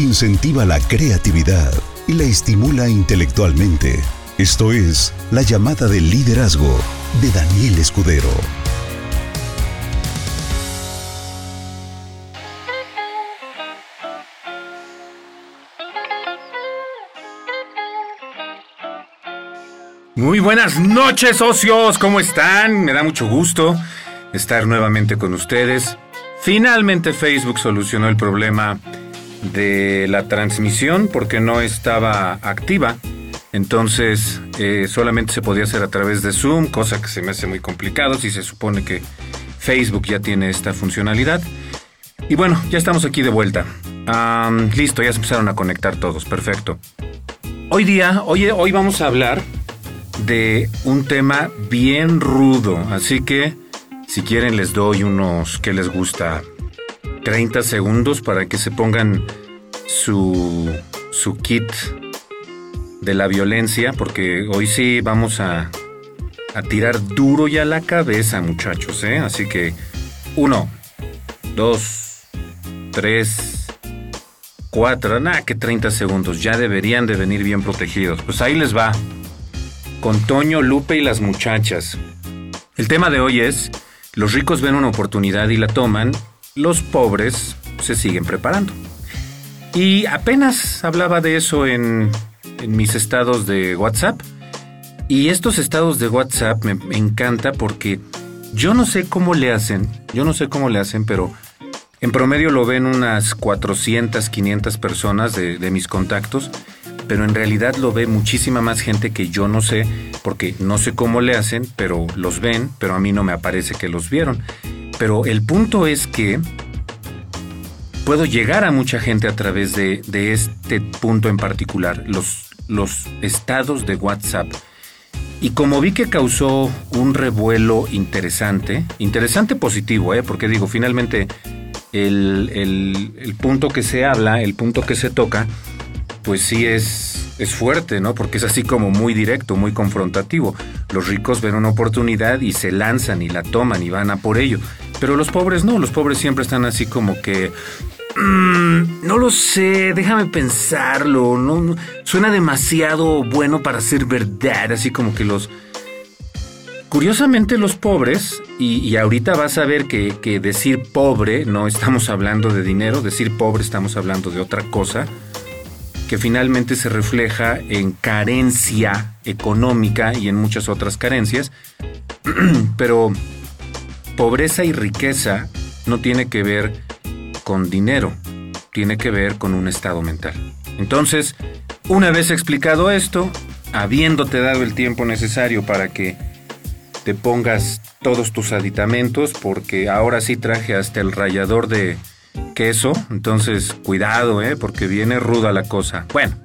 incentiva la creatividad y la estimula intelectualmente. Esto es La llamada del liderazgo de Daniel Escudero. Muy buenas noches, socios. ¿Cómo están? Me da mucho gusto estar nuevamente con ustedes. Finalmente Facebook solucionó el problema de la transmisión porque no estaba activa. Entonces eh, solamente se podía hacer a través de Zoom, cosa que se me hace muy complicado si se supone que Facebook ya tiene esta funcionalidad. Y bueno, ya estamos aquí de vuelta. listo, ya se empezaron a conectar todos, perfecto. Hoy día, hoy, hoy vamos a hablar de un tema bien rudo, así que si quieren les doy unos que les gusta 30 segundos para que se pongan su, su kit de la violencia, porque hoy sí vamos a, a tirar duro ya la cabeza, muchachos, ¿eh? Así que, uno, dos, tres, cuatro, nada, que 30 segundos, ya deberían de venir bien protegidos. Pues ahí les va con Toño, Lupe y las muchachas. El tema de hoy es, los ricos ven una oportunidad y la toman, los pobres se siguen preparando. Y apenas hablaba de eso en, mis estados de WhatsApp. Y estos estados de WhatsApp me, encanta porque yo no sé cómo le hacen, yo no sé cómo le hacen, pero en promedio lo ven unas 400, 500 personas de, de mis contactos pero en realidad lo ve muchísima más gente que yo no sé, porque no sé cómo le hacen, pero los ven, pero a mí no me aparece que los vieron. Pero el punto es que puedo llegar a mucha gente a través de, este punto en particular, los, estados de WhatsApp. Y como vi que causó un revuelo interesante, interesante positivo, ¿eh? porque digo, finalmente el, el punto que se habla, el punto que se toca, pues sí es, es fuerte, ¿no? Porque es así como muy directo, muy confrontativo. Los ricos ven una oportunidad y se lanzan y la toman y van a por ello. Pero los pobres no, los pobres siempre están así como que... Mm, no lo sé, déjame pensarlo. No, suena demasiado bueno para ser verdad, así como que los... Curiosamente los pobres, y, ahorita vas a ver que, que decir pobre no estamos hablando de dinero, decir pobre estamos hablando de otra cosa, que finalmente se refleja en carencia económica y en muchas otras carencias, pero pobreza y riqueza no tiene que ver con dinero, tiene que ver con un estado mental. Entonces, una vez explicado esto, habiéndote dado el tiempo necesario para que te pongas todos tus aditamentos, porque ahora sí traje hasta el rallador de, queso, entonces cuidado, ¿eh? porque viene ruda la cosa. Bueno,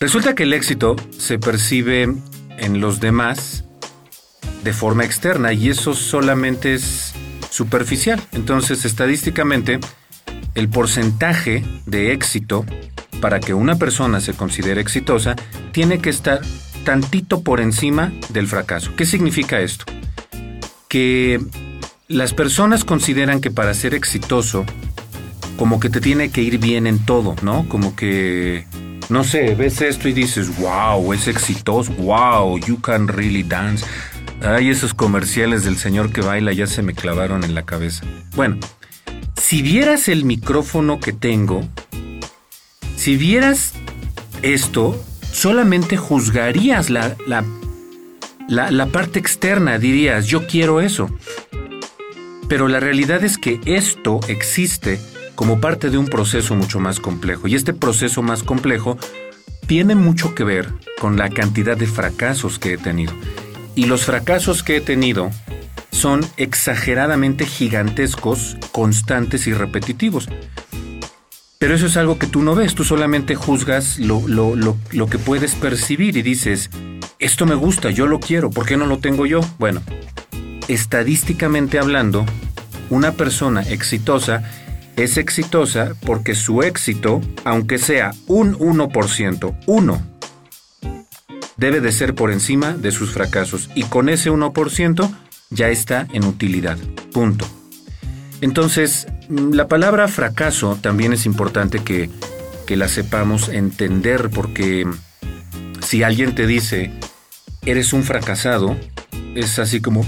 resulta que el éxito se percibe en los demás de forma externa y eso solamente es superficial. Entonces, estadísticamente, el porcentaje de éxito para que una persona se considere exitosa tiene que estar tantito por encima del fracaso. ¿Qué significa esto? Que las personas consideran que para ser exitoso, como que te tiene que ir bien en todo, ¿no? Como que, no sé, ves esto y dices, wow, es exitoso, wow, you can really dance. Ay, esos comerciales del señor que baila ya se me clavaron en la cabeza. Bueno, si vieras el micrófono que tengo, si vieras esto, solamente juzgarías la, la, la, la parte externa, dirías, yo quiero eso. Pero la realidad es que esto existe como parte de un proceso mucho más complejo. Y este proceso más complejo tiene mucho que ver con la cantidad de fracasos que he tenido. Y los fracasos que he tenido son exageradamente gigantescos, constantes y repetitivos. Pero eso es algo que tú no ves, tú solamente juzgas lo, lo, que puedes percibir y dices, esto me gusta, yo lo quiero, ¿por qué no lo tengo yo? Bueno, estadísticamente hablando, una persona exitosa es exitosa porque su éxito, aunque sea un 1%, uno, debe de ser por encima de sus fracasos y con ese 1% ya está en utilidad. Punto. Entonces, la palabra fracaso también es importante que que la sepamos entender, porque si alguien te dice, eres un fracasado, es así como...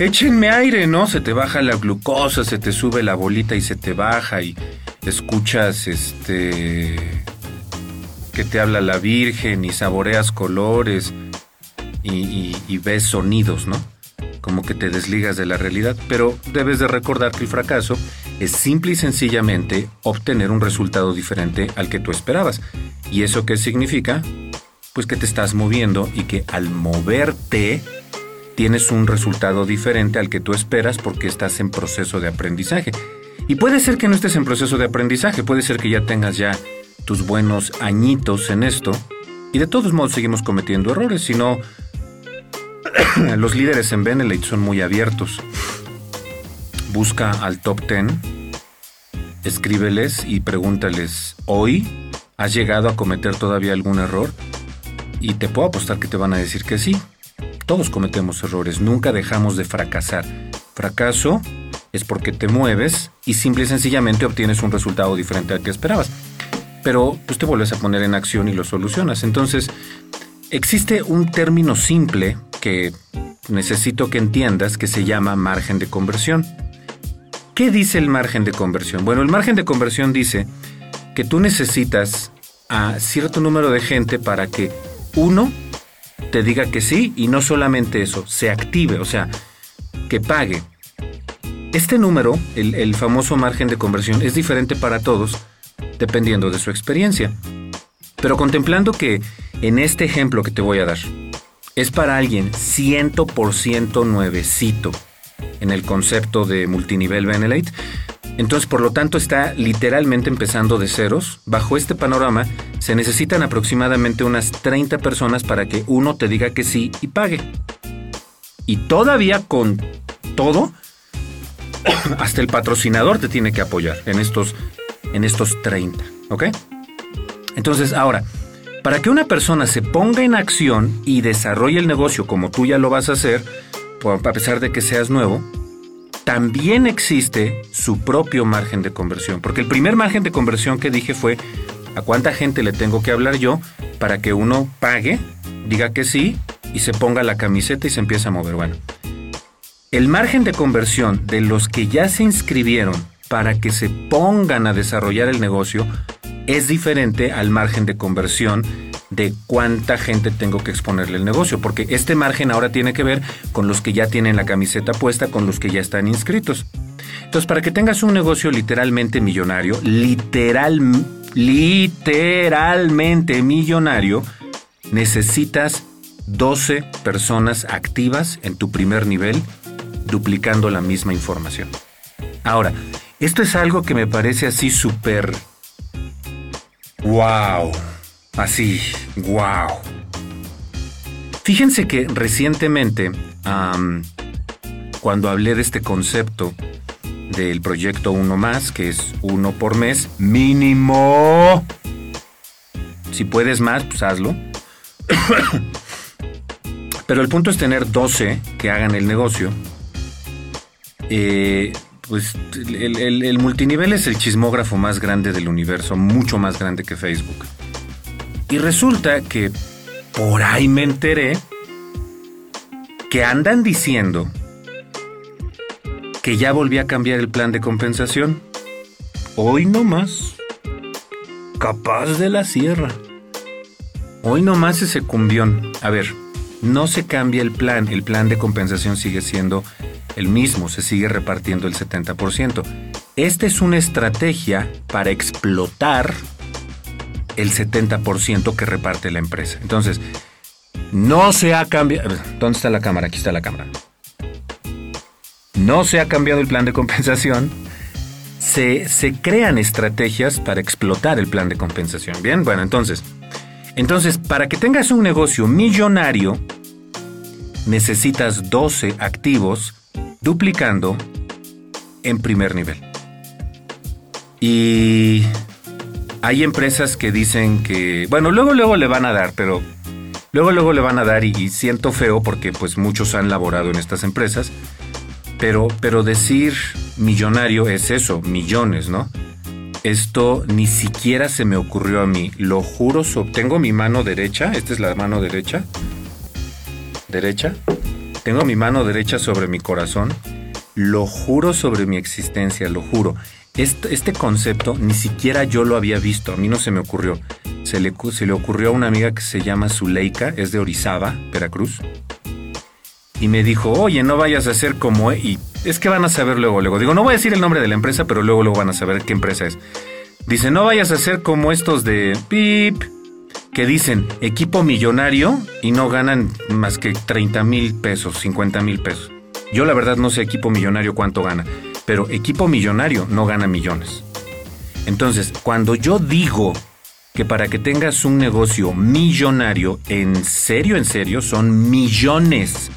échenme aire, ¿no? Se te baja la glucosa, se te sube la bolita y se te baja y escuchas este que te habla la Virgen y saboreas colores y, ves sonidos, ¿no? Como que te desligas de la realidad, pero debes de recordar que el fracaso es simple y sencillamente obtener un resultado diferente al que tú esperabas. ¿Y eso qué significa? Pues que te estás moviendo y que al moverte tienes un resultado diferente al que tú esperas porque estás en proceso de aprendizaje. Y puede ser que no estés en proceso de aprendizaje, puede ser que ya tengas ya tus buenos añitos en esto. Y de todos modos seguimos cometiendo errores, si no, los líderes en Benelete son muy abiertos. Busca al top 10, escríbeles y pregúntales, ¿hoy has llegado a cometer todavía algún error? Y te puedo apostar que te van a decir que sí. Todos cometemos errores, nunca dejamos de fracasar. Fracaso es porque te mueves y simple y sencillamente obtienes un resultado diferente al que esperabas pero pues te vuelves a poner en acción y lo solucionas. Entonces, existe un término simple que necesito que entiendas que se llama margen de conversión. ¿Qué dice el margen de conversión? Bueno, el margen de conversión dice que tú necesitas a cierto número de gente para que uno te diga que sí y no solamente eso, se active, o sea, que pague. Este número, el, el famoso margen de conversión, es diferente para todos dependiendo de su experiencia. Pero contemplando que en este ejemplo que te voy a dar es para alguien 100% nuevecito en el concepto de multinivel Benelate, entonces por lo tanto está literalmente empezando de ceros. Bajo este panorama se necesitan aproximadamente unas 30 personas para que uno te diga que sí y pague. Y todavía con todo, hasta el patrocinador te tiene que apoyar en estos en estos 30, ¿ok? Entonces, ahora, para que una persona se ponga en acción y desarrolle el negocio como tú ya lo vas a hacer, a pesar de que seas nuevo, también existe su propio margen de conversión. Porque el primer margen de conversión que dije fue a cuánta gente le tengo que hablar yo para que uno pague, diga que sí y se ponga la camiseta y se empiece a mover. Bueno, el margen de conversión de los que ya se inscribieron para que se pongan a desarrollar el negocio es diferente al margen de conversión de cuánta gente tengo que exponerle el negocio, porque este margen ahora tiene que ver con los que ya tienen la camiseta puesta, con los que ya están inscritos. Entonces, para que tengas un negocio literalmente millonario, literal, literalmente millonario, necesitas 12 personas activas en tu primer nivel, duplicando la misma información. Ahora, esto es algo que me parece así súper... ¡Wow! Así, wow. Fíjense que recientemente, cuando hablé de este concepto del proyecto Uno Más, que es uno por mes, mínimo. Si puedes más, pues hazlo. Pero el punto es tener 12 que hagan el negocio. Eh, pues el, multinivel es el chismógrafo más grande del universo, mucho más grande que Facebook. Y resulta que por ahí me enteré que andan diciendo que ya volví a cambiar el plan de compensación. Hoy no más. Capaz de la sierra. Hoy no más ese cumbión. A ver, no se cambia el plan, el plan de compensación sigue siendo el mismo, se sigue repartiendo el 70%. Esta es una estrategia para explotar el 70% que reparte la empresa. Entonces, no se ha cambiado... ¿Dónde está la cámara? Aquí está la cámara. No se ha cambiado el plan de compensación. Se, se crean estrategias para explotar el plan de compensación. Bien, bueno, entonces... Entonces, para que tengas un negocio millonario, necesitas 12 activos duplicando en primer nivel. Y hay empresas que dicen que, bueno, luego luego le van a dar, pero luego luego le van a dar y, siento feo porque pues muchos han laborado en estas empresas. Pero, pero decir millonario es eso, millones, ¿no? Esto ni siquiera se me ocurrió a mí. Lo juro, tengo mi mano derecha, esta es la mano derecha. Derecha. Tengo mi mano derecha sobre mi corazón. Lo juro sobre mi existencia, lo juro. Este, concepto ni siquiera yo lo había visto, a mí no se me ocurrió. Se le, se le ocurrió a una amiga que se llama Zuleika, es de Orizaba, Veracruz. Y me dijo, oye, no vayas a ser como... E-". Y es que van a saber luego, luego. Digo, no voy a decir el nombre de la empresa, pero luego, luego van a saber qué empresa es. Dice, no vayas a ser como estos de PIP, que dicen equipo millonario y no ganan más que 30 mil pesos, 50 mil pesos. Yo la verdad no sé equipo millonario cuánto gana pero equipo millonario no gana millones. Entonces, cuando yo digo que para que tengas un negocio millonario, en serio, en serio, son millones.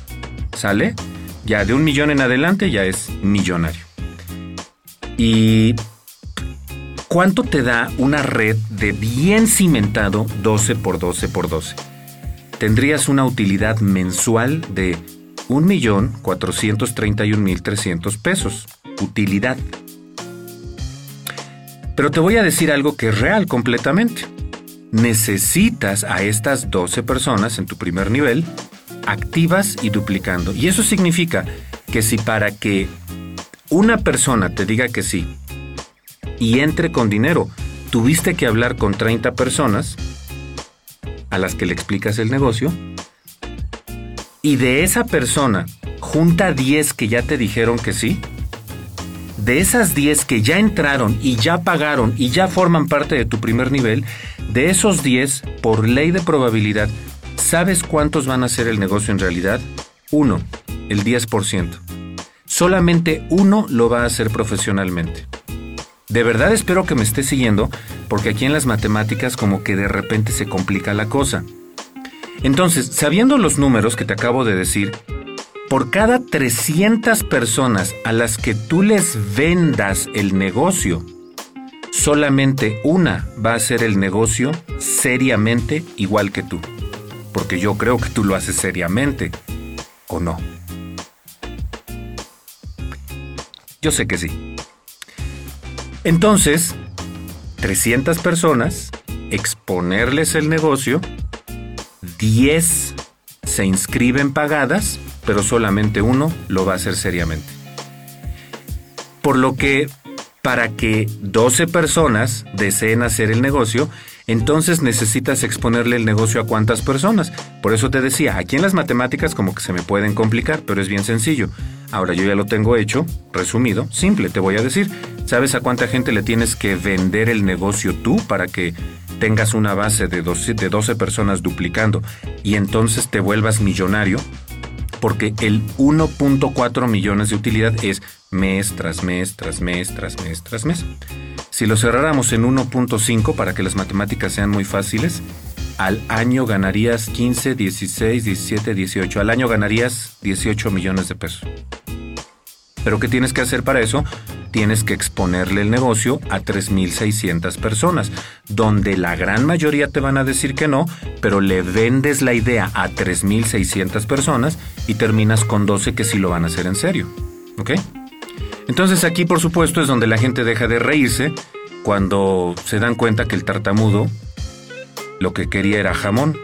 ¿Sale? Ya de un millón en adelante ya es millonario. ¿Y cuánto te da una red de bien cimentado 12 por 12 por 12? Tendrías una utilidad mensual de 1.431.300 pesos utilidad. Pero te voy a decir algo que es real completamente. Necesitas a estas 12 personas en tu primer nivel activas y duplicando. Y eso significa que si para que una persona te diga que sí y entre con dinero, tuviste que hablar con 30 personas a las que le explicas el negocio, y de esa persona junta 10 que ya te dijeron que sí, de esas 10 que ya entraron y ya pagaron y ya forman parte de tu primer nivel, de esos 10, por ley de probabilidad, ¿sabes cuántos van a hacer el negocio en realidad? Uno, el 10%. Solamente uno lo va a hacer profesionalmente. De verdad espero que me esté siguiendo, porque aquí en las matemáticas como que de repente se complica la cosa. Entonces, sabiendo los números que te acabo de decir, por cada 300 personas a las que tú les vendas el negocio, solamente una va a hacer el negocio seriamente igual que tú. Porque yo creo que tú lo haces seriamente, ¿o no? Yo sé que sí. Entonces, 300 personas, exponerles el negocio, 10 se inscriben pagadas pero solamente uno lo va a hacer seriamente. Por lo que, para que 12 personas deseen hacer el negocio, entonces necesitas exponerle el negocio a cuántas personas. Por eso te decía, aquí en las matemáticas como que se me pueden complicar, pero es bien sencillo. Ahora yo ya lo tengo hecho, resumido, simple, te voy a decir. ¿Sabes a cuánta gente le tienes que vender el negocio tú para que tengas una base de 12, de 12 personas duplicando y entonces te vuelvas millonario? porque el 1.4 millones de utilidad es mes tras mes, tras mes, tras mes, tras mes. Si lo cerráramos en 1.5 para que las matemáticas sean muy fáciles, al año ganarías 15, 16, 17, 18. Al año ganarías 18 millones de pesos. Pero ¿qué tienes que hacer para eso? Tienes que exponerle el negocio a 3.600 personas, donde la gran mayoría te van a decir que no, pero le vendes la idea a 3.600 personas y terminas con 12 que sí lo van a hacer en serio. ¿Ok? Entonces aquí por supuesto es donde la gente deja de reírse cuando se dan cuenta que el tartamudo lo que quería era jamón,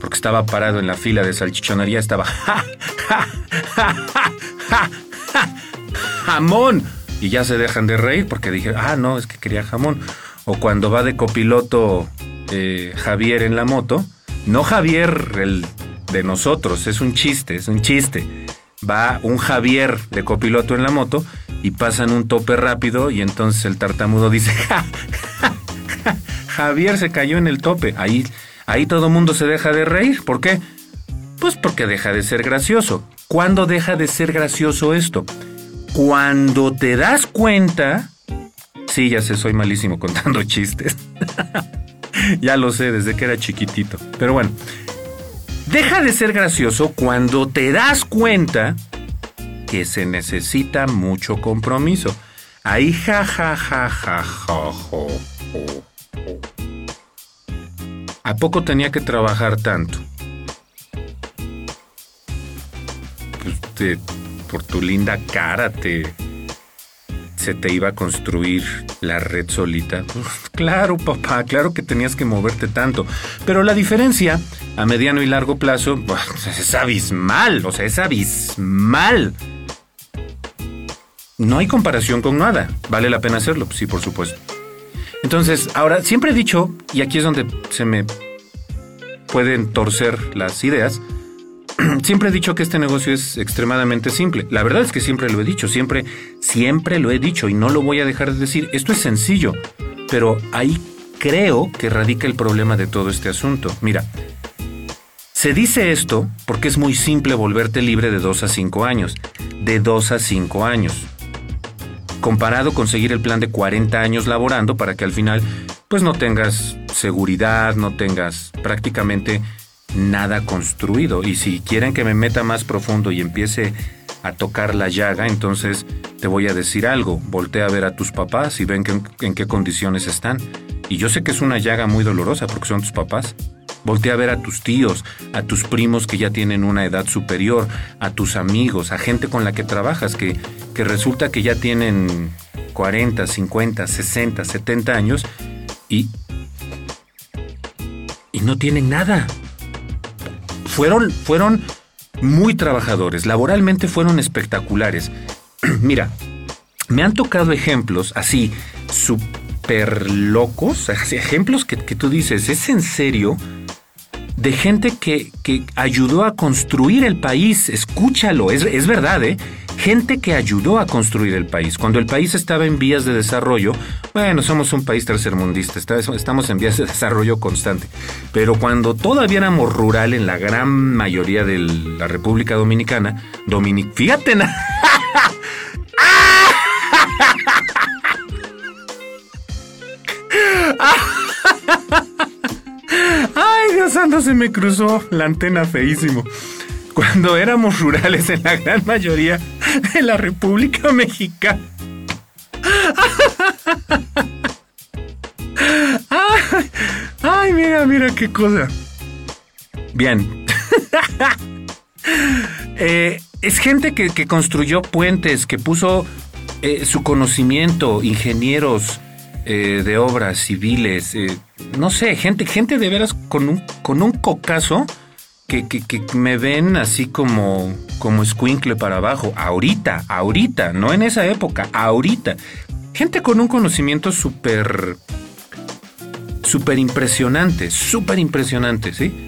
porque estaba parado en la fila de salchichonería, estaba ja, ja, ja, ja, ja, ja jamón. Y ya se dejan de reír porque dije, ah, no, es que quería jamón. O cuando va de copiloto eh, Javier en la moto, no Javier el de nosotros, es un chiste, es un chiste. Va un Javier de copiloto en la moto y pasan un tope rápido y entonces el tartamudo dice, ja, Javier se cayó en el tope. Ahí, ahí todo mundo se deja de reír. ¿Por qué? Pues porque deja de ser gracioso. ¿Cuándo deja de ser gracioso esto? Cuando te das cuenta, sí, ya sé, soy malísimo contando chistes. ya lo sé, desde que era chiquitito. Pero bueno, deja de ser gracioso cuando te das cuenta que se necesita mucho compromiso. Ahí ja ja ja ja ja ¿A poco tenía que trabajar tanto? Pues por tu linda cara te se te iba a construir la red solita. claro, papá, claro que tenías que moverte tanto. Pero la diferencia a mediano y largo plazo es abismal, o sea, es abismal. No hay comparación con nada. ¿Vale la pena hacerlo? Sí, por supuesto. Entonces, ahora, siempre he dicho, y aquí es donde se me pueden torcer las ideas, siempre he dicho que este negocio es extremadamente simple. La verdad es que siempre lo he dicho, siempre, siempre lo he dicho y no lo voy a dejar de decir. Esto es sencillo, pero ahí creo que radica el problema de todo este asunto. Mira, se dice esto porque es muy simple volverte libre de 2 a 5 años. De 2 a 5 años. Comparado con seguir el plan de 40 años laborando para que al final pues no tengas seguridad, no tengas prácticamente nada construido. Y si quieren que me meta más profundo y empiece a tocar la llaga, entonces te voy a decir algo. Voltea a ver a tus papás y ven en qué condiciones están. Y yo sé que es una llaga muy dolorosa porque son tus papás. Voltea a ver a tus tíos, a tus primos que ya tienen una edad superior, a tus amigos, a gente con la que trabajas que, que resulta que ya tienen 40, 50, 60, 70 años y, y no tienen nada fueron, fueron muy trabajadores, laboralmente fueron espectaculares. Mira, me han tocado ejemplos así, súper locos, ejemplos que, que, tú dices, ¿es en serio? De gente que, que ayudó a construir el país, escúchalo, es, es verdad, ¿eh? gente que ayudó a construir el país. Cuando el país estaba en vías de desarrollo, bueno, somos un país tercermundista, estamos en vías de desarrollo constante, pero cuando todavía éramos rural en la gran mayoría de la República Dominicana, Dominic, fíjate, Ay, Se me cruzó la antena feísimo cuando éramos rurales en la gran mayoría de la República Mexicana. Ay, mira, mira qué cosa. Bien. Eh, es gente que, construyó puentes, que puso eh, su conocimiento, ingenieros eh, de obras civiles, no sé, gente, gente de veras con un, con un cocazo que, me ven así como, como escuincle para abajo. Ahorita, ahorita, no en esa época, ahorita. Gente con un conocimiento súper, súper impresionante, súper impresionante, ¿sí?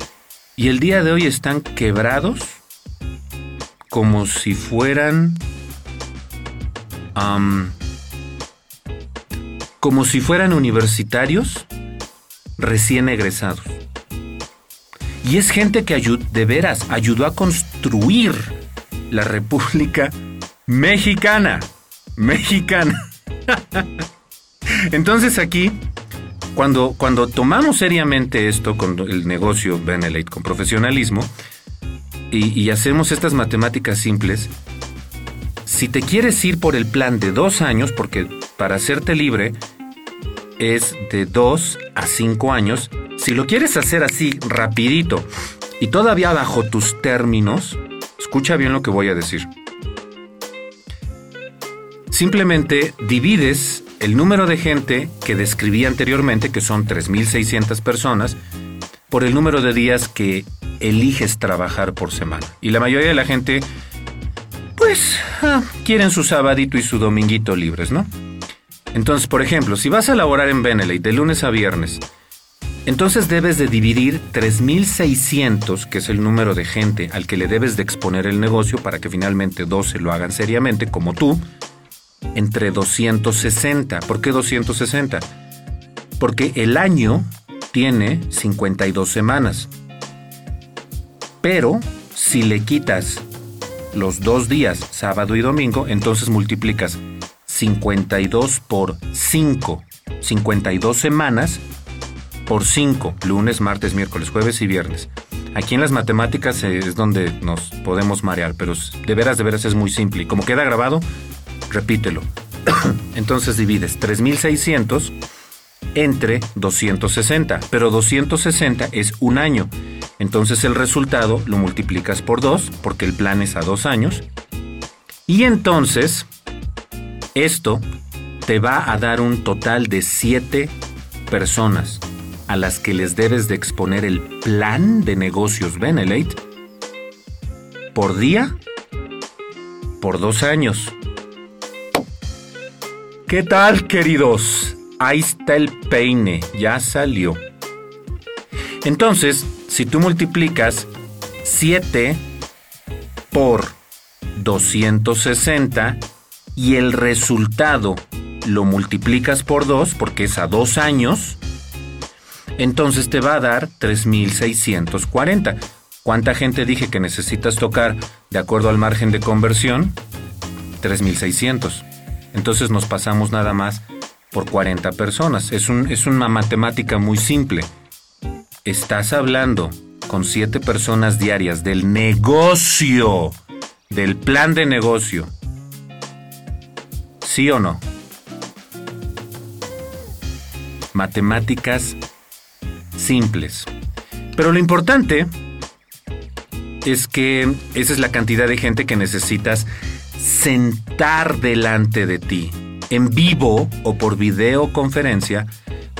Y el día de hoy están quebrados como si fueran... como si fueran universitarios recién egresados. Y es gente que de veras ayudó a construir la República Mexicana. Mexicana. Entonces aquí, cuando, cuando tomamos seriamente esto con el negocio Benelete, con profesionalismo, y, y hacemos estas matemáticas simples, si te quieres ir por el plan de dos años, porque para hacerte libre es de dos a cinco años, si lo quieres hacer así, rapidito, y todavía bajo tus términos, escucha bien lo que voy a decir. Simplemente divides el número de gente que describí anteriormente, que son 3.600 personas, por el número de días que eliges trabajar por semana. Y la mayoría de la gente, pues, ah, quieren su sabadito y su dominguito libres, ¿no? Entonces, por ejemplo, si vas a laborar en Beneley de lunes a viernes, entonces debes de dividir 3.600, que es el número de gente al que le debes de exponer el negocio para que finalmente 12 lo hagan seriamente, como tú, entre 260. ¿Por qué 260? Porque el año tiene 52 semanas. Pero si le quitas los dos días, sábado y domingo, entonces multiplicas 52 por 5. 52 semanas por 5, lunes, martes, miércoles, jueves y viernes. Aquí en las matemáticas es donde nos podemos marear, pero de veras, de veras es muy simple. Y como queda grabado, repítelo. Entonces divides 3600 entre 260, pero 260 es un año. Entonces el resultado lo multiplicas por 2, porque el plan es a dos años, Y entonces, esto te va a dar un total de 7 personas a las que les debes de exponer el plan de negocios Benelate por día por dos años. ¿Qué tal, queridos? Ahí está el peine, ya salió. Entonces, si tú multiplicas 7 por 260 y el resultado lo multiplicas por 2 porque es a dos años, entonces te va a dar 3640. ¿Cuánta gente dije que necesitas tocar de acuerdo al margen de conversión? 3600. Entonces nos pasamos nada más por 40 personas. Es, un, es una matemática muy simple. Estás hablando con 7 personas diarias del negocio, del plan de negocio. ¿Sí o no? Matemáticas simples. Pero lo importante es que esa es la cantidad de gente que necesitas sentar delante de ti, en vivo o por videoconferencia,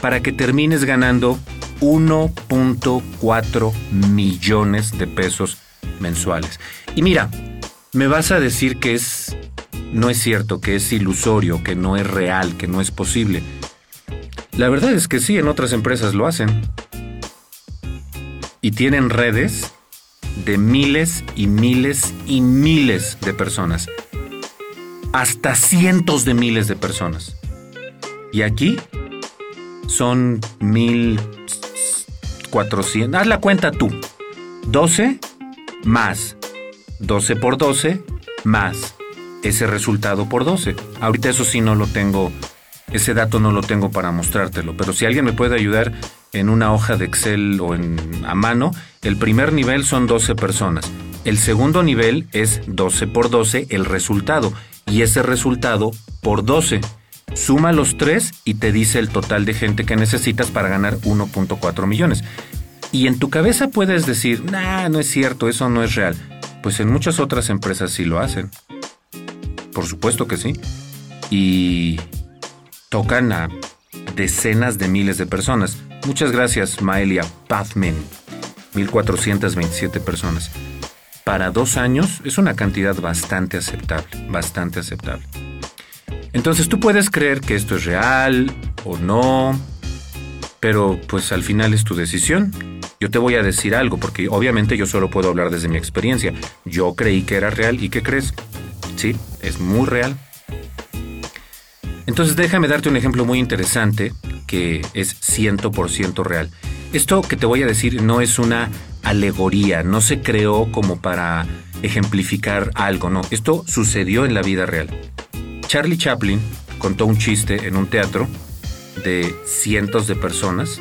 para que termines ganando 1.4 millones de pesos mensuales. Y mira, me vas a decir que es no es cierto, que es ilusorio, que no es real, que no es posible. La verdad es que sí, en otras empresas lo hacen. Y tienen redes de miles y miles y miles de personas. Hasta cientos de miles de personas. Y aquí son mil cuatrocientos. Haz la cuenta tú. 12 más 12 por 12 más ese resultado por 12. Ahorita eso sí no lo tengo, ese dato no lo tengo para mostrártelo, pero si alguien me puede ayudar en una hoja de Excel o en, a mano, el primer nivel son 12 personas. El segundo nivel es 12 por 12 el resultado y ese resultado por 12. Suma los tres y te dice el total de gente que necesitas para ganar 1.4 millones. Y en tu cabeza puedes decir, nah, no es cierto, eso no es real. Pues en muchas otras empresas sí lo hacen. Por supuesto que sí. Y tocan a decenas de miles de personas. Muchas gracias, Maelia Pathman. 1427 personas. Para dos años es una cantidad bastante aceptable, bastante aceptable. Entonces tú puedes creer que esto es real o no, pero pues al final es tu decisión. Yo te voy a decir algo, porque obviamente yo solo puedo hablar desde mi experiencia. Yo creí que era real y ¿qué crees? Sí, es muy real. Entonces déjame darte un ejemplo muy interesante que es 100% real. Esto que te voy a decir no es una alegoría, no se creó como para ejemplificar algo, no, esto sucedió en la vida real. Charlie Chaplin contó un chiste en un teatro de cientos de personas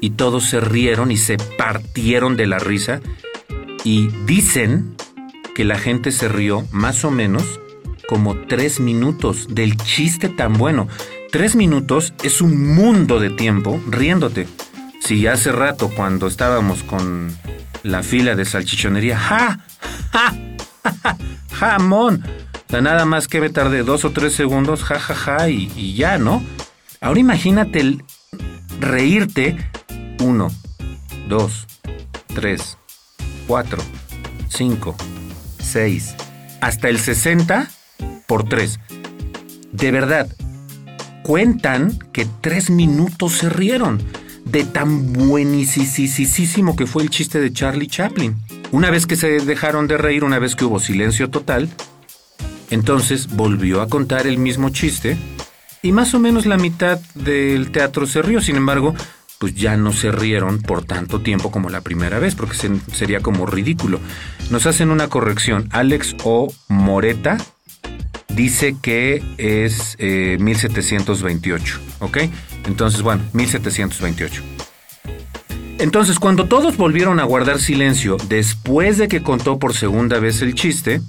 y todos se rieron y se partieron de la risa y dicen que la gente se rió más o menos como tres minutos del chiste tan bueno. Tres minutos es un mundo de tiempo riéndote. Si hace rato cuando estábamos con la fila de salchichonería, ¡ja! ¡ja! ja, ¡jamón! O nada más que me tardé dos o tres segundos, ja, ja, ja, y, y ya, ¿no? Ahora imagínate el reírte. Uno, dos, tres, cuatro, cinco, 6 hasta el 60 por 3. De verdad, cuentan que 3 minutos se rieron de tan buenísimo que fue el chiste de Charlie Chaplin. Una vez que se dejaron de reír, una vez que hubo silencio total, entonces volvió a contar el mismo chiste y más o menos la mitad del teatro se rió. Sin embargo, pues ya no se rieron por tanto tiempo como la primera vez, porque sería como ridículo. Nos hacen una corrección. Alex O. Moreta dice que es 1728, eh, ¿ok? Entonces, bueno, 1728. Entonces, cuando todos volvieron a guardar silencio después de que contó por segunda vez el chiste,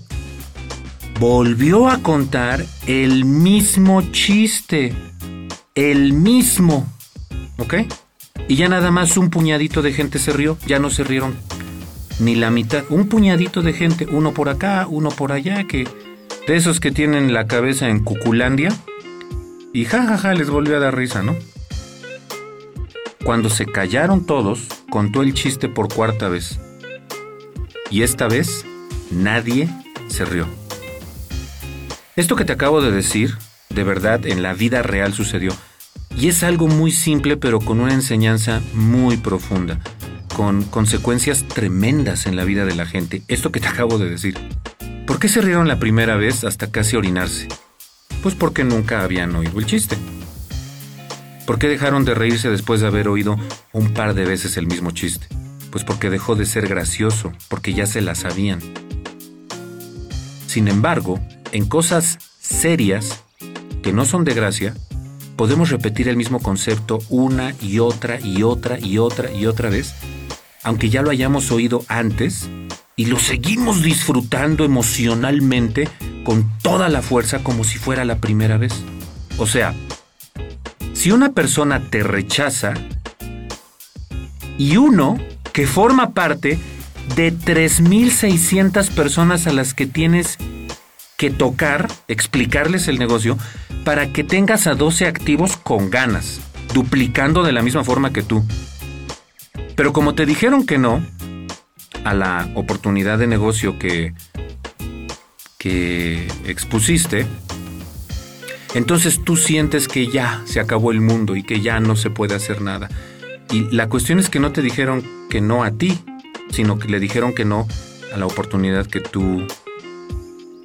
volvió a contar el mismo chiste. El mismo. ¿Ok? Y ya nada más un puñadito de gente se rió, ya no se rieron ni la mitad. Un puñadito de gente, uno por acá, uno por allá, que De esos que tienen la cabeza en Cuculandia. Y jajaja ja, ja, les volvió a dar risa, ¿no? Cuando se callaron todos, contó el chiste por cuarta vez. Y esta vez nadie se rió. Esto que te acabo de decir, de verdad, en la vida real sucedió. Y es algo muy simple pero con una enseñanza muy profunda, con consecuencias tremendas en la vida de la gente. Esto que te acabo de decir. ¿Por qué se rieron la primera vez hasta casi orinarse? Pues porque nunca habían oído el chiste. ¿Por qué dejaron de reírse después de haber oído un par de veces el mismo chiste? Pues porque dejó de ser gracioso, porque ya se la sabían. Sin embargo, en cosas serias, que no son de gracia, podemos repetir el mismo concepto una y otra y otra y otra y otra vez, aunque ya lo hayamos oído antes, y lo seguimos disfrutando emocionalmente con toda la fuerza como si fuera la primera vez. O sea, si una persona te rechaza y uno que forma parte de 3.600 personas a las que tienes que tocar, explicarles el negocio, para que tengas a 12 activos con ganas, duplicando de la misma forma que tú. Pero como te dijeron que no a la oportunidad de negocio que, que expusiste, entonces tú sientes que ya se acabó el mundo y que ya no se puede hacer nada. Y la cuestión es que no te dijeron que no a ti, sino que le dijeron que no a la oportunidad que tú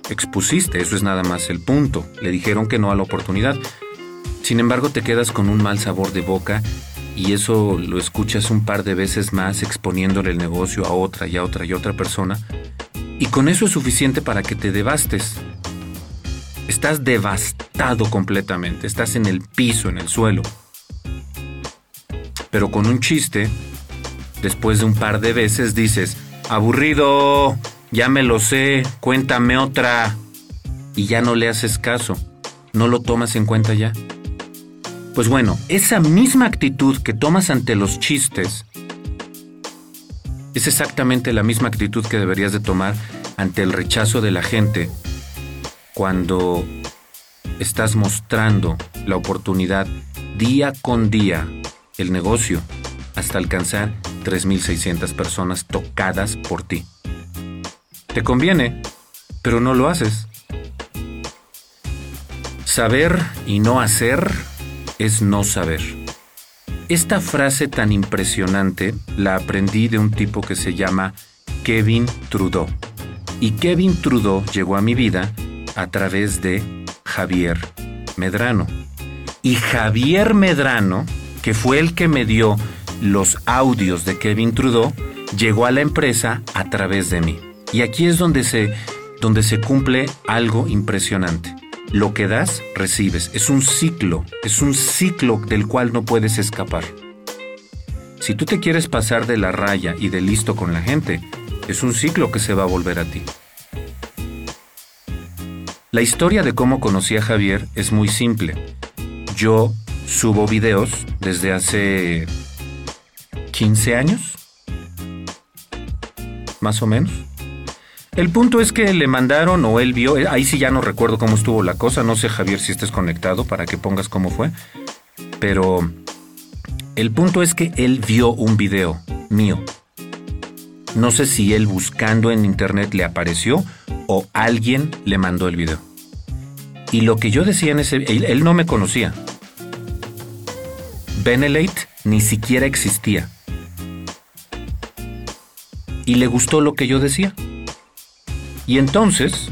expusiste. Eso es nada más el punto. Le dijeron que no a la oportunidad. Sin embargo, te quedas con un mal sabor de boca y eso lo escuchas un par de veces más exponiéndole el negocio a otra y a otra y a otra persona. Y con eso es suficiente para que te devastes. Estás devastado completamente, estás en el piso, en el suelo. Pero con un chiste, después de un par de veces dices, aburrido, ya me lo sé, cuéntame otra. Y ya no le haces caso, no lo tomas en cuenta ya. Pues bueno, esa misma actitud que tomas ante los chistes es exactamente la misma actitud que deberías de tomar ante el rechazo de la gente cuando estás mostrando la oportunidad día con día el negocio hasta alcanzar 3.600 personas tocadas por ti. Te conviene, pero no lo haces. Saber y no hacer es no saber. Esta frase tan impresionante la aprendí de un tipo que se llama Kevin Trudeau. Y Kevin Trudeau llegó a mi vida a través de Javier Medrano. Y Javier Medrano, que fue el que me dio los audios de Kevin Trudeau, llegó a la empresa a través de mí. Y aquí es donde se, donde se cumple algo impresionante. Lo que das, recibes. Es un ciclo, es un ciclo del cual no puedes escapar. Si tú te quieres pasar de la raya y de listo con la gente, es un ciclo que se va a volver a ti. La historia de cómo conocí a Javier es muy simple. Yo subo videos desde hace 15 años, más o menos. El punto es que le mandaron o él vio, ahí sí ya no recuerdo cómo estuvo la cosa, no sé Javier si estés conectado para que pongas cómo fue, pero el punto es que él vio un video mío. No sé si él buscando en internet le apareció o alguien le mandó el video. Y lo que yo decía en ese, él, él no me conocía. Benelate ni siquiera existía. Y le gustó lo que yo decía. Y entonces,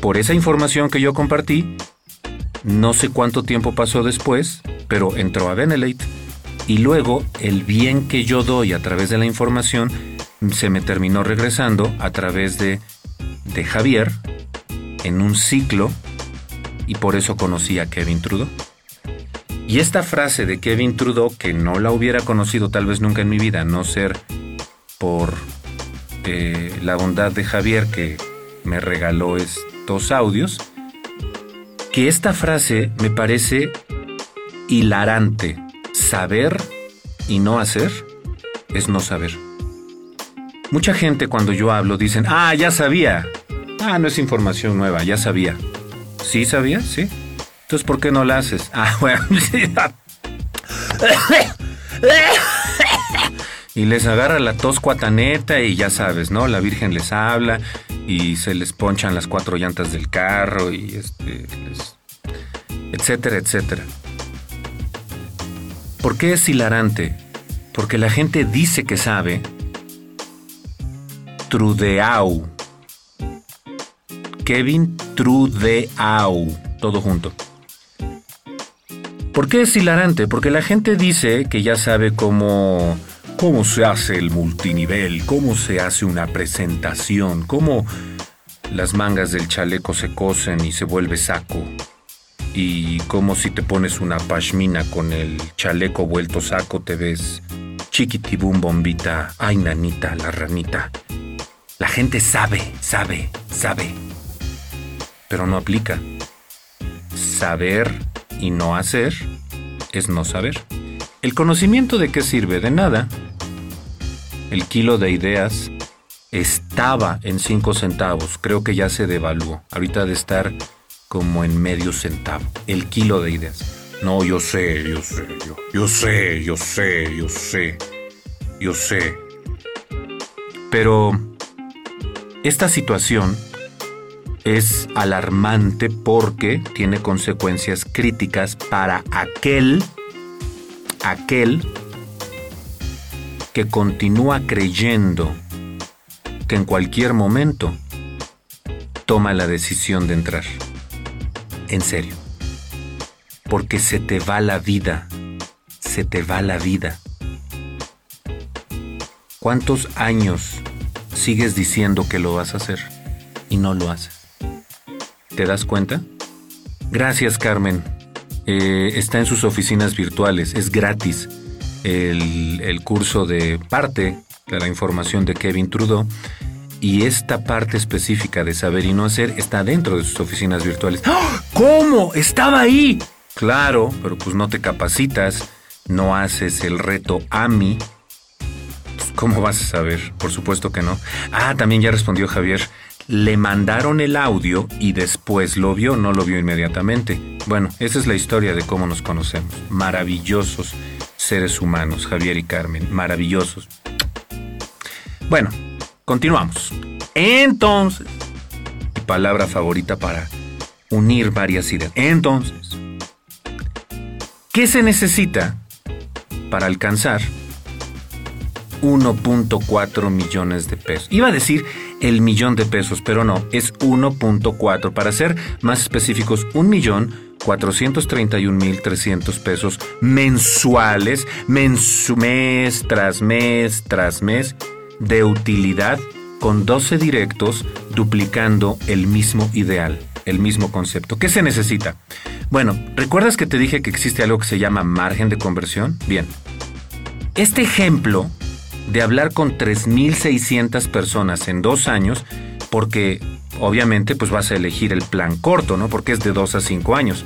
por esa información que yo compartí, no sé cuánto tiempo pasó después, pero entró a Benelate. Y luego el bien que yo doy a través de la información se me terminó regresando a través de, de Javier en un ciclo y por eso conocí a Kevin Trudeau. Y esta frase de Kevin Trudeau, que no la hubiera conocido tal vez nunca en mi vida, no ser por la bondad de Javier que me regaló estos audios, que esta frase me parece hilarante. Saber y no hacer es no saber. Mucha gente cuando yo hablo dicen, ah, ya sabía. Ah, no es información nueva, ya sabía. ¿Sí sabía? Sí. Entonces, ¿por qué no la haces? Ah, bueno. Y les agarra la tos cuataneta y ya sabes, ¿no? La Virgen les habla y se les ponchan las cuatro llantas del carro y este, etcétera, etcétera. ¿Por qué es hilarante? Porque la gente dice que sabe. Trudeau. Kevin Trudeau. Todo junto. ¿Por qué es hilarante? Porque la gente dice que ya sabe cómo cómo se hace el multinivel, cómo se hace una presentación, cómo las mangas del chaleco se cosen y se vuelve saco, y cómo si te pones una pashmina con el chaleco vuelto saco te ves chiquitibum bombita, ay nanita, la ranita. La gente sabe, sabe, sabe, pero no aplica. Saber y no hacer es no saber. El conocimiento de qué sirve de nada el kilo de ideas estaba en 5 centavos, creo que ya se devaluó. Ahorita de estar como en medio centavo, el kilo de ideas. No, yo sé, yo sé, yo, yo sé, yo sé, yo sé, yo sé. Pero esta situación es alarmante porque tiene consecuencias críticas para aquel, aquel que continúa creyendo que en cualquier momento toma la decisión de entrar. En serio. Porque se te va la vida. Se te va la vida. ¿Cuántos años sigues diciendo que lo vas a hacer y no lo haces? ¿Te das cuenta? Gracias Carmen. Eh, está en sus oficinas virtuales, es gratis el, curso de parte de la información de Kevin Trudeau y esta parte específica de saber y no hacer está dentro de sus oficinas virtuales. ¡Ah! ¿Cómo? Estaba ahí. Claro, pero pues no te capacitas, no haces el reto AMI. Pues, ¿Cómo vas a saber? Por supuesto que no. Ah, también ya respondió Javier. Le mandaron el audio y después lo vio, no lo vio inmediatamente. Bueno, esa es la historia de cómo nos conocemos. Maravillosos seres humanos, Javier y Carmen, maravillosos. Bueno, continuamos. Entonces, mi palabra favorita para unir varias ideas. Entonces, ¿qué se necesita para alcanzar 1.4 millones de pesos? Iba a decir el millón de pesos, pero no, es 1.4. Para ser más específicos, un millón 431.300 pesos mensuales, mes tras mes tras mes, de utilidad con 12 directos duplicando el mismo ideal, el mismo concepto. ¿Qué se necesita? Bueno, ¿recuerdas que te dije que existe algo que se llama margen de conversión? Bien. Este ejemplo de hablar con 3.600 personas en dos años, porque obviamente pues vas a elegir el plan corto, ¿no? Porque es de 2 a 5 años.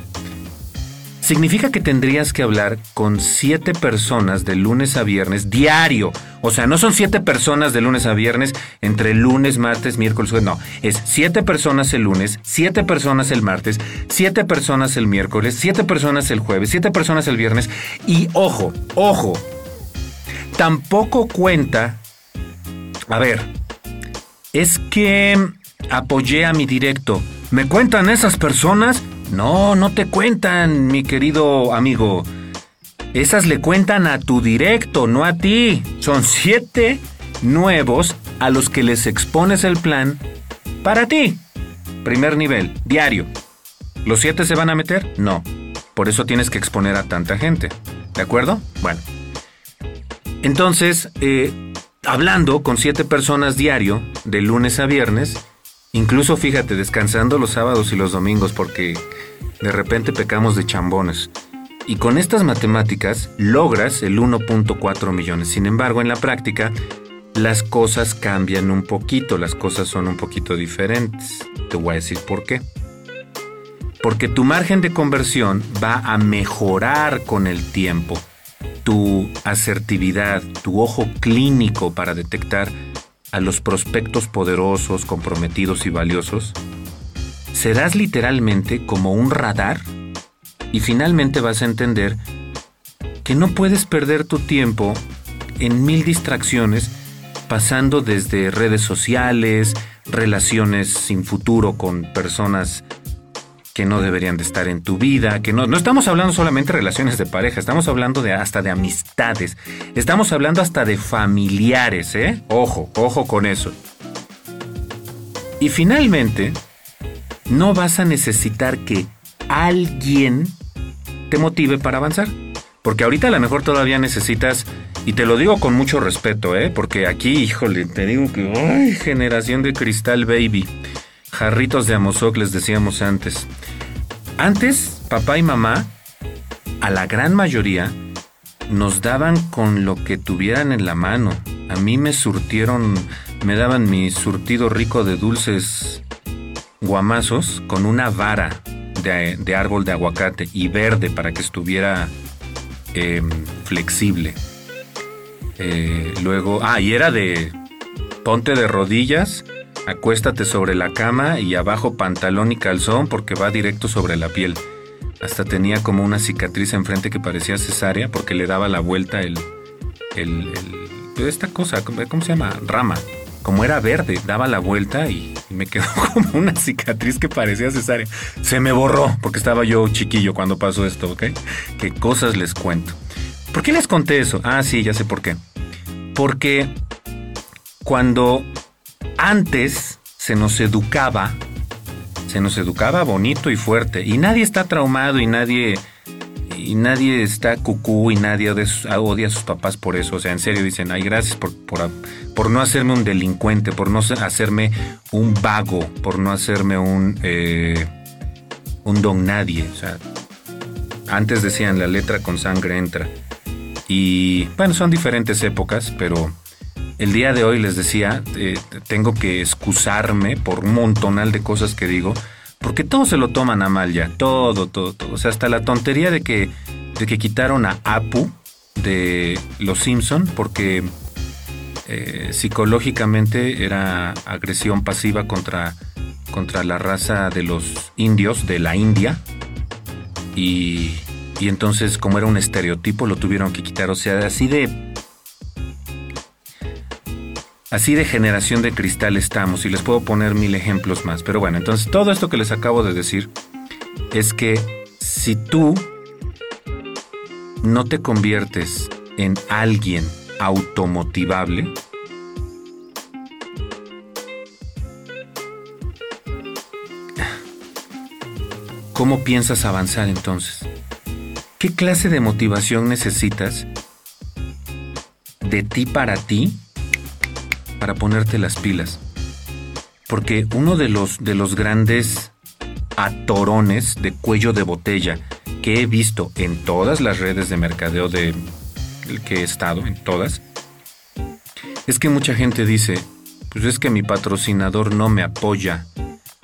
Significa que tendrías que hablar con 7 personas de lunes a viernes diario. O sea, no son 7 personas de lunes a viernes entre lunes, martes, miércoles, jueves. No, es 7 personas el lunes, 7 personas el martes, 7 personas el miércoles, 7 personas el jueves, 7 personas el viernes. Y ojo, ojo, tampoco cuenta... A ver, es que apoyé a mi directo. ¿Me cuentan esas personas? No, no te cuentan, mi querido amigo. Esas le cuentan a tu directo, no a ti. Son siete nuevos a los que les expones el plan para ti. Primer nivel, diario. ¿Los siete se van a meter? No. Por eso tienes que exponer a tanta gente. ¿De acuerdo? Bueno. Entonces, eh, hablando con siete personas diario, de lunes a viernes, Incluso fíjate, descansando los sábados y los domingos porque de repente pecamos de chambones. Y con estas matemáticas logras el 1.4 millones. Sin embargo, en la práctica, las cosas cambian un poquito, las cosas son un poquito diferentes. Te voy a decir por qué. Porque tu margen de conversión va a mejorar con el tiempo. Tu asertividad, tu ojo clínico para detectar a los prospectos poderosos, comprometidos y valiosos, serás literalmente como un radar y finalmente vas a entender que no puedes perder tu tiempo en mil distracciones pasando desde redes sociales, relaciones sin futuro con personas que no deberían de estar en tu vida, que no, no estamos hablando solamente de relaciones de pareja, estamos hablando de hasta de amistades, estamos hablando hasta de familiares, ¿eh? Ojo, ojo con eso. Y finalmente, no vas a necesitar que alguien te motive para avanzar. Porque ahorita a lo mejor todavía necesitas, y te lo digo con mucho respeto, ¿eh? porque aquí, híjole, te digo que, ¡ay! Generación de cristal, baby. Jarritos de Amozoc, les decíamos antes. Antes, papá y mamá, a la gran mayoría, nos daban con lo que tuvieran en la mano. A mí me surtieron, me daban mi surtido rico de dulces guamazos con una vara de, árbol de aguacate y verde para que estuviera em, flexible. Eh, luego, ah, y era de ponte de rodillas Acuéstate sobre la cama y abajo pantalón y calzón porque va directo sobre la piel. Hasta tenía como una cicatriz enfrente que parecía cesárea porque le daba la vuelta el, el, esta cosa, ¿cómo se llama? Rama. Como era verde, daba la vuelta y, me quedó como una cicatriz que parecía cesárea. Se me borró porque estaba yo chiquillo cuando pasó esto, ¿ok? ¿Qué cosas les cuento? ¿Por qué les conté eso? Ah, sí, ya sé por qué. Porque cuando antes se nos educaba, se nos educaba bonito y fuerte, y nadie está traumado y nadie y nadie está cucú y nadie odia a sus papás por eso. O sea, en serio dicen, ay, gracias por, por, no hacerme un delincuente, por no hacerme un vago, por no hacerme un, eh, un don nadie. O sea, antes decían la letra con sangre entra. Y bueno, son diferentes épocas, pero el día de hoy les decía, eh, tengo que excusarme por un montonal de cosas que digo, porque todo se lo toman a mal ya, todo, todo, todo. O sea, hasta la tontería de que, de que quitaron a Apu de Los Simpson porque eh, psicológicamente era agresión pasiva contra, contra la raza de los indios de la India. Y, y entonces, como era un estereotipo, lo tuvieron que quitar. O sea, así de Así de generación de cristal estamos y les puedo poner mil ejemplos más. Pero bueno, entonces todo esto que les acabo de decir es que si tú no te conviertes en alguien automotivable, ¿cómo piensas avanzar entonces? ¿Qué clase de motivación necesitas de ti para ti para ponerte las pilas. Porque uno de los, de los grandes atorones de cuello de botella que he visto en todas las redes de mercadeo de que he estado, en todas, es que mucha gente dice, pues es que mi patrocinador no me apoya,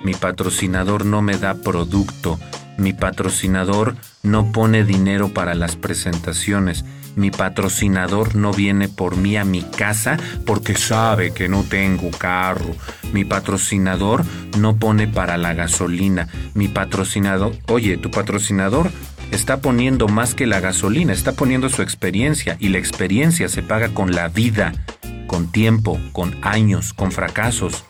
mi patrocinador no me da producto, mi patrocinador no pone dinero para las presentaciones, mi patrocinador no viene por mí a mi casa porque sabe que no tengo carro. Mi patrocinador no pone para la gasolina. Mi patrocinador, oye, tu patrocinador está poniendo más que la gasolina, está poniendo su experiencia y la experiencia se paga con la vida, con tiempo, con años, con fracasos.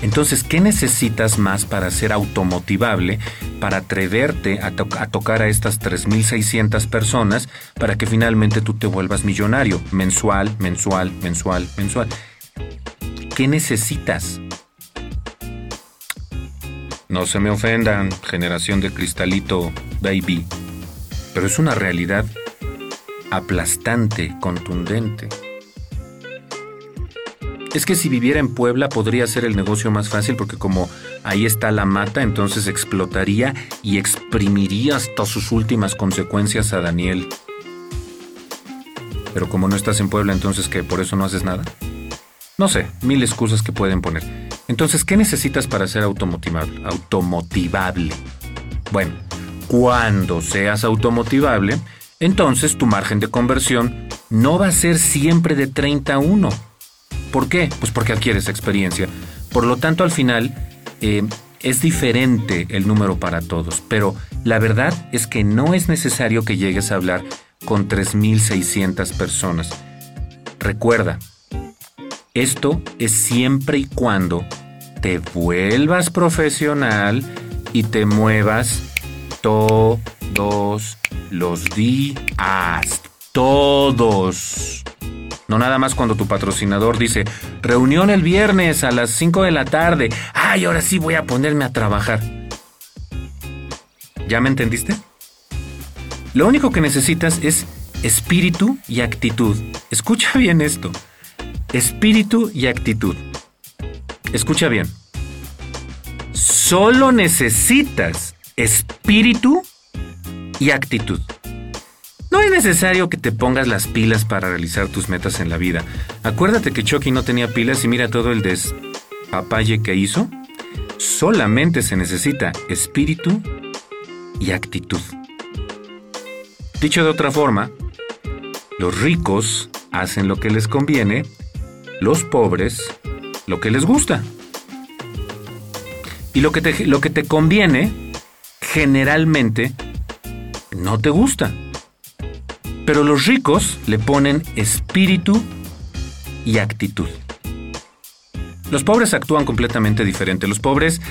Entonces, ¿qué necesitas más para ser automotivable, para atreverte a, tocar a estas 3.600 personas para que finalmente tú te vuelvas millonario, mensual, mensual, mensual, mensual? ¿Qué necesitas? No se me ofendan, generación de cristalito, baby, pero es una realidad aplastante, contundente. Es que si viviera en Puebla podría ser el negocio más fácil porque como ahí está la mata, entonces explotaría y exprimiría hasta sus últimas consecuencias a Daniel. Pero como no estás en Puebla, entonces que por eso no haces nada. No sé, mil excusas que pueden poner. Entonces, ¿qué necesitas para ser automotivable? Automotivable. Bueno, cuando seas automotivable, entonces tu margen de conversión no va a ser siempre de 31 ¿Por qué? Pues porque adquieres experiencia. Por lo tanto, al final eh, es diferente el número para todos, pero la verdad es que no es necesario que llegues a hablar con 3.600 personas. Recuerda, esto es siempre y cuando te vuelvas profesional y te muevas todos los días. Todos. No nada más cuando tu patrocinador dice, reunión el viernes a las 5 de la tarde. Ay, ahora sí voy a ponerme a trabajar. ¿Ya me entendiste? Lo único que necesitas es espíritu y actitud. Escucha bien esto. Espíritu y actitud. Escucha bien. Solo necesitas espíritu y actitud. No es necesario que te pongas las pilas para realizar tus metas en la vida. Acuérdate que Chucky no tenía pilas y mira todo el despapalle que hizo. Solamente se necesita espíritu y actitud. Dicho de otra forma, los ricos hacen lo que les conviene, los pobres lo que les gusta. Y lo que te, lo que te conviene, generalmente, no te gusta. Pero los ricos le ponen espíritu y actitud. Los pobres actúan completamente diferente. Los pobres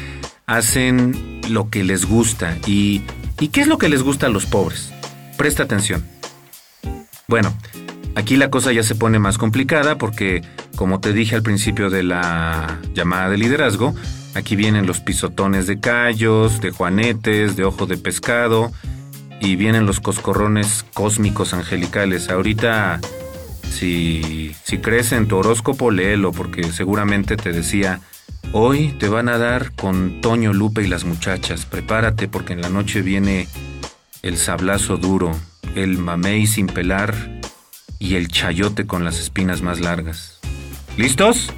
hacen lo que les gusta. ¿Y, ¿y qué es lo que les gusta a los pobres? Presta atención. Bueno, aquí la cosa ya se pone más complicada porque, como te dije al principio de la llamada de liderazgo, aquí vienen los pisotones de callos, de juanetes, de ojo de pescado, y vienen los coscorrones cósmicos angelicales. Ahorita, si, si crees en tu horóscopo, léelo, porque seguramente te decía, hoy te van a dar con Toño, Lupe y las muchachas. Prepárate porque en la noche viene el sablazo duro, el mamey sin pelar y el chayote con las espinas más largas. ¿Listos?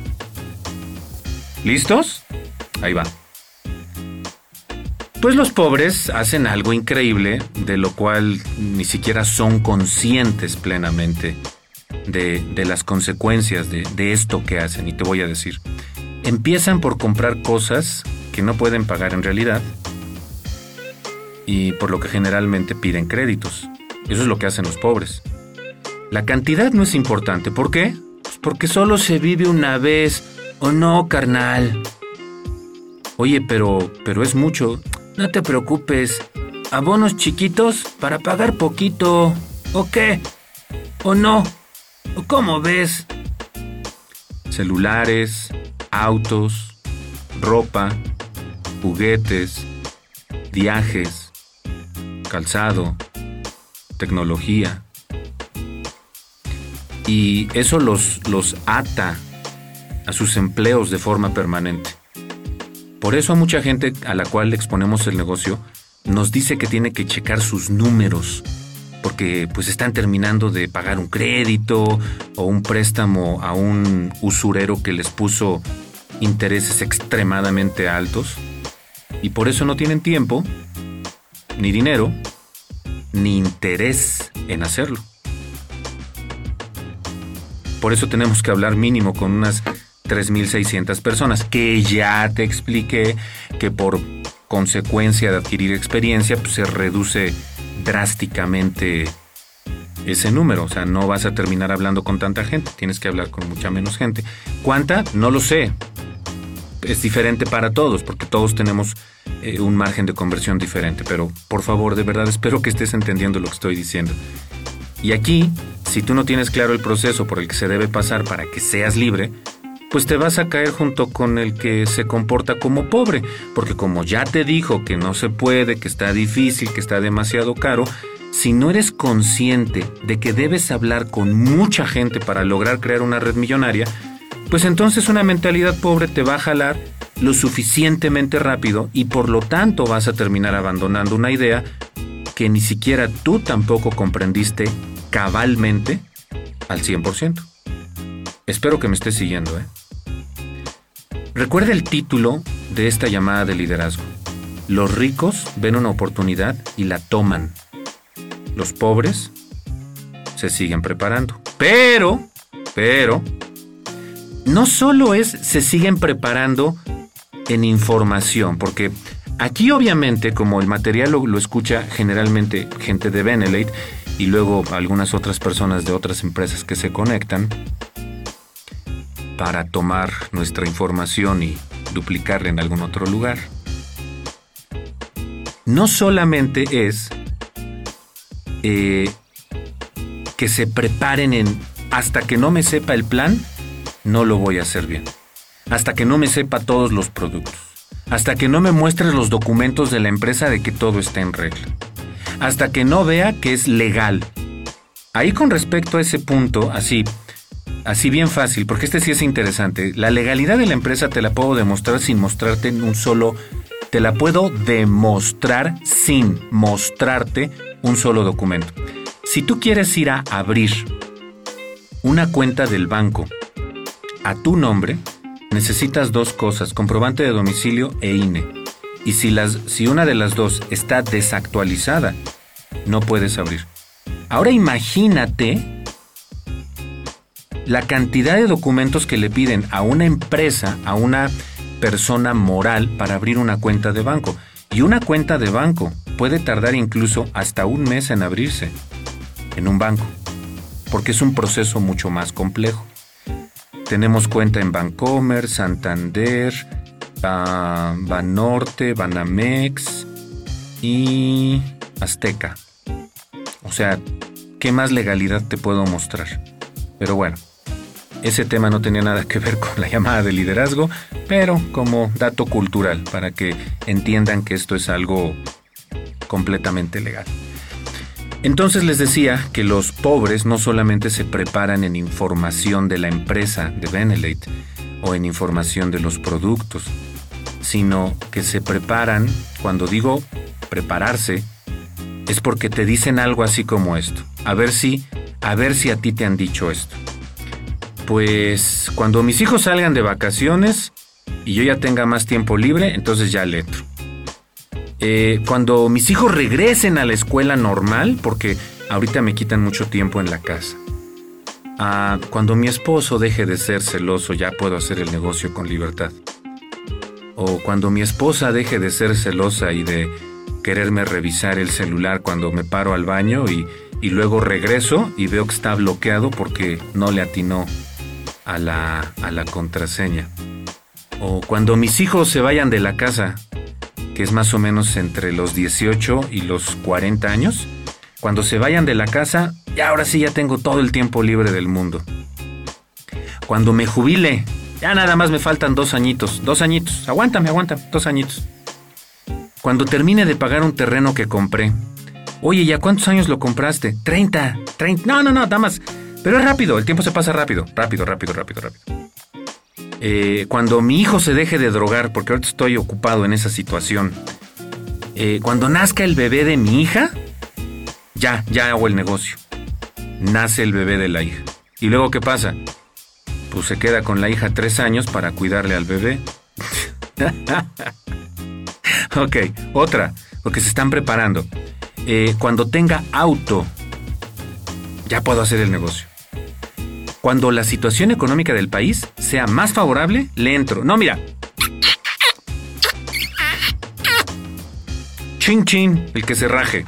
¿Listos? Ahí va. Pues los pobres hacen algo increíble, de lo cual ni siquiera son conscientes plenamente de, las consecuencias de, esto que hacen. Y te voy a decir, empiezan por comprar cosas que no pueden pagar en realidad y por lo que generalmente piden créditos. Eso es lo que hacen los pobres. La cantidad no es importante. ¿Por qué? Pues porque solo se vive una vez. ¿O no, carnal? Oye, pero, pero es mucho. No te preocupes. Abonos chiquitos para pagar poquito. ¿O qué? ¿O no? ¿O cómo ves? Celulares, autos, ropa, juguetes, viajes, calzado, tecnología. Y eso los, los ata a sus empleos de forma permanente. Por eso a mucha gente a la cual exponemos el negocio nos dice que tiene que checar sus números, porque pues están terminando de pagar un crédito o un préstamo a un usurero que les puso intereses extremadamente altos y por eso no tienen tiempo, ni dinero, ni interés en hacerlo. Por eso tenemos que hablar mínimo con unas 3.600 personas, que ya te expliqué que por consecuencia de adquirir experiencia pues, se reduce drásticamente ese número. O sea, no vas a terminar hablando con tanta gente, tienes que hablar con mucha menos gente. ¿Cuánta? No lo sé. Es diferente para todos, porque todos tenemos eh, un margen de conversión diferente. Pero por favor, de verdad, espero que estés entendiendo lo que estoy diciendo. Y aquí, si tú no tienes claro el proceso por el que se debe pasar para que seas libre, pues te vas a caer junto con el que se comporta como pobre, porque como ya te dijo que no se puede, que está difícil, que está demasiado caro, si no eres consciente de que debes hablar con mucha gente para lograr crear una red millonaria, pues entonces una mentalidad pobre te va a jalar lo suficientemente rápido y por lo tanto vas a terminar abandonando una idea que ni siquiera tú tampoco comprendiste cabalmente al 100%. Espero que me estés siguiendo, ¿eh? Recuerda el título de esta llamada de liderazgo. Los ricos ven una oportunidad y la toman. Los pobres se siguen preparando. Pero, pero, no solo es, se siguen preparando en información, porque aquí obviamente como el material lo, escucha generalmente gente de Benelete y luego algunas otras personas de otras empresas que se conectan para tomar nuestra información y duplicarla en algún otro lugar. No solamente es eh, que se preparen en hasta que no me sepa el plan, no lo voy a hacer bien. Hasta que no me sepa todos los productos. Hasta que no me muestres los documentos de la empresa de que todo está en regla. Hasta que no vea que es legal. Ahí con respecto a ese punto, así, así bien fácil, porque este sí es interesante. La legalidad de la empresa te la puedo demostrar sin mostrarte un solo... Te la puedo demostrar sin mostrarte un solo documento. Si tú quieres ir a abrir una cuenta del banco a tu nombre, necesitas dos cosas, comprobante de domicilio e INE. Y si, las, si una de las dos está desactualizada, no puedes abrir. Ahora imagínate la cantidad de documentos que le piden a una empresa, a una persona moral para abrir una cuenta de banco. Y una cuenta de banco puede tardar incluso hasta un mes en abrirse en un banco, porque es un proceso mucho más complejo. Tenemos cuenta en Bancomer, Santander, Banorte, Banamex y Azteca. O sea, ¿qué más legalidad te puedo mostrar? Pero bueno, ese tema no tenía nada que ver con la llamada de liderazgo, pero como dato cultural, para que entiendan que esto es algo completamente legal. Entonces les decía que los pobres no solamente se preparan en información de la empresa de Benelete o en información de los productos, sino que se preparan, cuando digo prepararse, es porque te dicen algo así como esto. A ver si, a ver si a ti te han dicho esto. Pues cuando mis hijos salgan de vacaciones y yo ya tenga más tiempo libre, entonces ya le. Eh, cuando mis hijos regresen a la escuela normal, porque ahorita me quitan mucho tiempo en la casa. Ah, cuando mi esposo deje de ser celoso, ya puedo hacer el negocio con libertad. O cuando mi esposa deje de ser celosa y de quererme revisar el celular cuando me paro al baño y, y luego regreso y veo que está bloqueado porque no le atinó a la, a la contraseña. O cuando mis hijos se vayan de la casa que es más o menos entre los 18 y los 40 años, cuando se vayan de la casa, ya ahora sí ya tengo todo el tiempo libre del mundo. Cuando me jubile, ya nada más me faltan dos añitos, dos añitos, aguántame, aguántame, dos añitos. Cuando termine de pagar un terreno que compré, oye, ¿ya cuántos años lo compraste? 30, 30, no, no, no, damas, pero es rápido, el tiempo se pasa rápido, rápido, rápido, rápido, rápido. Eh, cuando mi hijo se deje de drogar, porque ahorita estoy ocupado en esa situación, eh, cuando nazca el bebé de mi hija, ya, ya hago el negocio. Nace el bebé de la hija. ¿Y luego qué pasa? Pues se queda con la hija tres años para cuidarle al bebé. ok, otra, porque se están preparando. Eh, cuando tenga auto, ya puedo hacer el negocio. Cuando la situación económica del país sea más favorable, le entro. No, mira. Chin chin, el que se raje.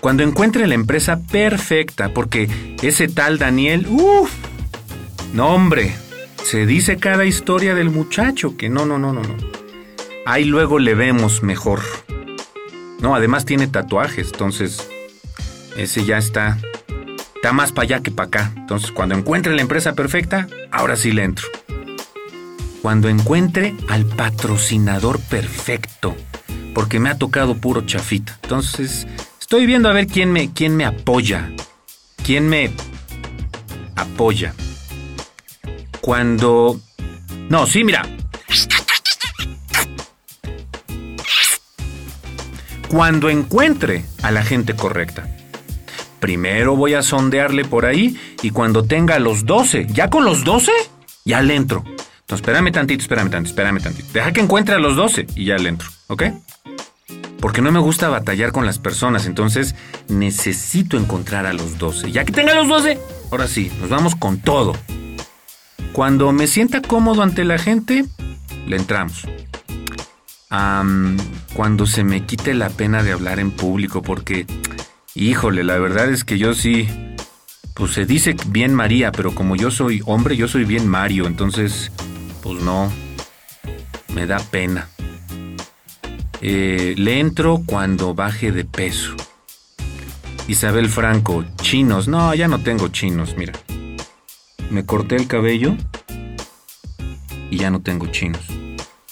Cuando encuentre la empresa perfecta, porque ese tal Daniel, uff, no hombre, se dice cada historia del muchacho, que no, no, no, no, no. Ahí luego le vemos mejor. No, además tiene tatuajes, entonces ese ya está Está más para allá que para acá. Entonces, cuando encuentre la empresa perfecta, ahora sí le entro. Cuando encuentre al patrocinador perfecto, porque me ha tocado puro chafita. Entonces, estoy viendo a ver quién me, quién me apoya. ¿Quién me apoya? Cuando... No, sí, mira. Cuando encuentre a la gente correcta. Primero voy a sondearle por ahí y cuando tenga los 12, ya con los 12, ya le entro. Entonces, espérame tantito, espérame tantito, espérame tantito. Deja que encuentre a los 12 y ya le entro, ¿ok? Porque no me gusta batallar con las personas, entonces necesito encontrar a los 12. Ya que tenga los 12, ahora sí, nos vamos con todo. Cuando me sienta cómodo ante la gente, le entramos. cuando se me quite la pena de hablar en público, porque, híjole, la verdad es que yo sí, pues se dice bien María, pero como yo soy hombre, yo soy bien Mario, entonces, pues no, me da pena. Eh, le entro cuando baje de peso. Isabel Franco, chinos. No, ya no tengo chinos, mira. Me corté el cabello y ya no tengo chinos.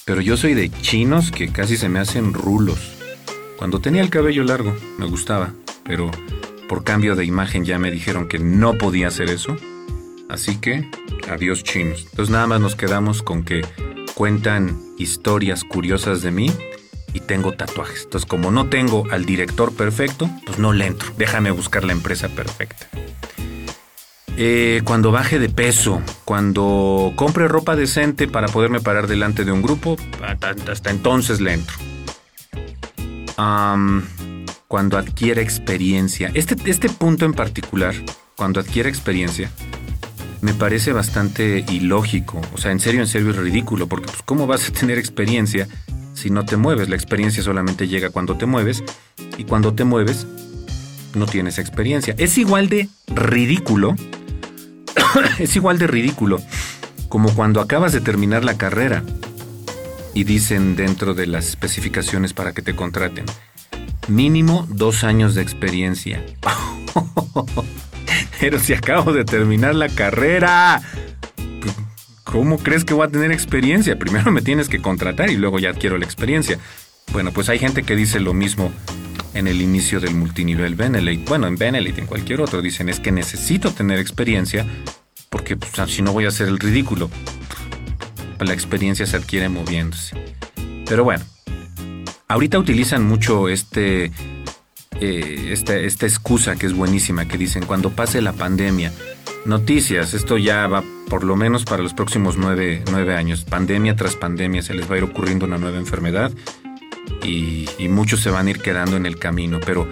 Pero yo soy de chinos que casi se me hacen rulos. Cuando tenía el cabello largo, me gustaba, pero por cambio de imagen ya me dijeron que no podía hacer eso. Así que, adiós chinos. Entonces nada más nos quedamos con que cuentan historias curiosas de mí y tengo tatuajes. Entonces, como no tengo al director perfecto, pues no le entro. Déjame buscar la empresa perfecta. Eh, cuando baje de peso, cuando compre ropa decente para poderme parar delante de un grupo, hasta entonces le entro. Cuando adquiere experiencia. Este, este punto en particular, cuando adquiere experiencia, me parece bastante ilógico. O sea, en serio, en serio es ridículo, porque pues, ¿cómo vas a tener experiencia si no te mueves. La experiencia solamente llega cuando te mueves y cuando te mueves no tienes experiencia. Es igual de ridículo, es igual de ridículo como cuando acabas de terminar la carrera y dicen dentro de las especificaciones para que te contraten, mínimo dos años de experiencia. Pero si acabo de terminar la carrera, ¿Cómo crees que voy a tener experiencia? Primero me tienes que contratar y luego ya adquiero la experiencia. Bueno, pues hay gente que dice lo mismo en el inicio del multinivel Benelete. Bueno, en Benelete, en cualquier otro, dicen es que necesito tener experiencia porque pues, si no voy a hacer el ridículo. La experiencia se adquiere moviéndose. Pero bueno, ahorita utilizan mucho este, eh, esta, esta excusa que es buenísima, que dicen cuando pase la pandemia, noticias, esto ya va por lo menos para los próximos nueve, años. Pandemia tras pandemia se les va a ir ocurriendo una nueva enfermedad y, muchos se van a ir quedando en el camino. Pero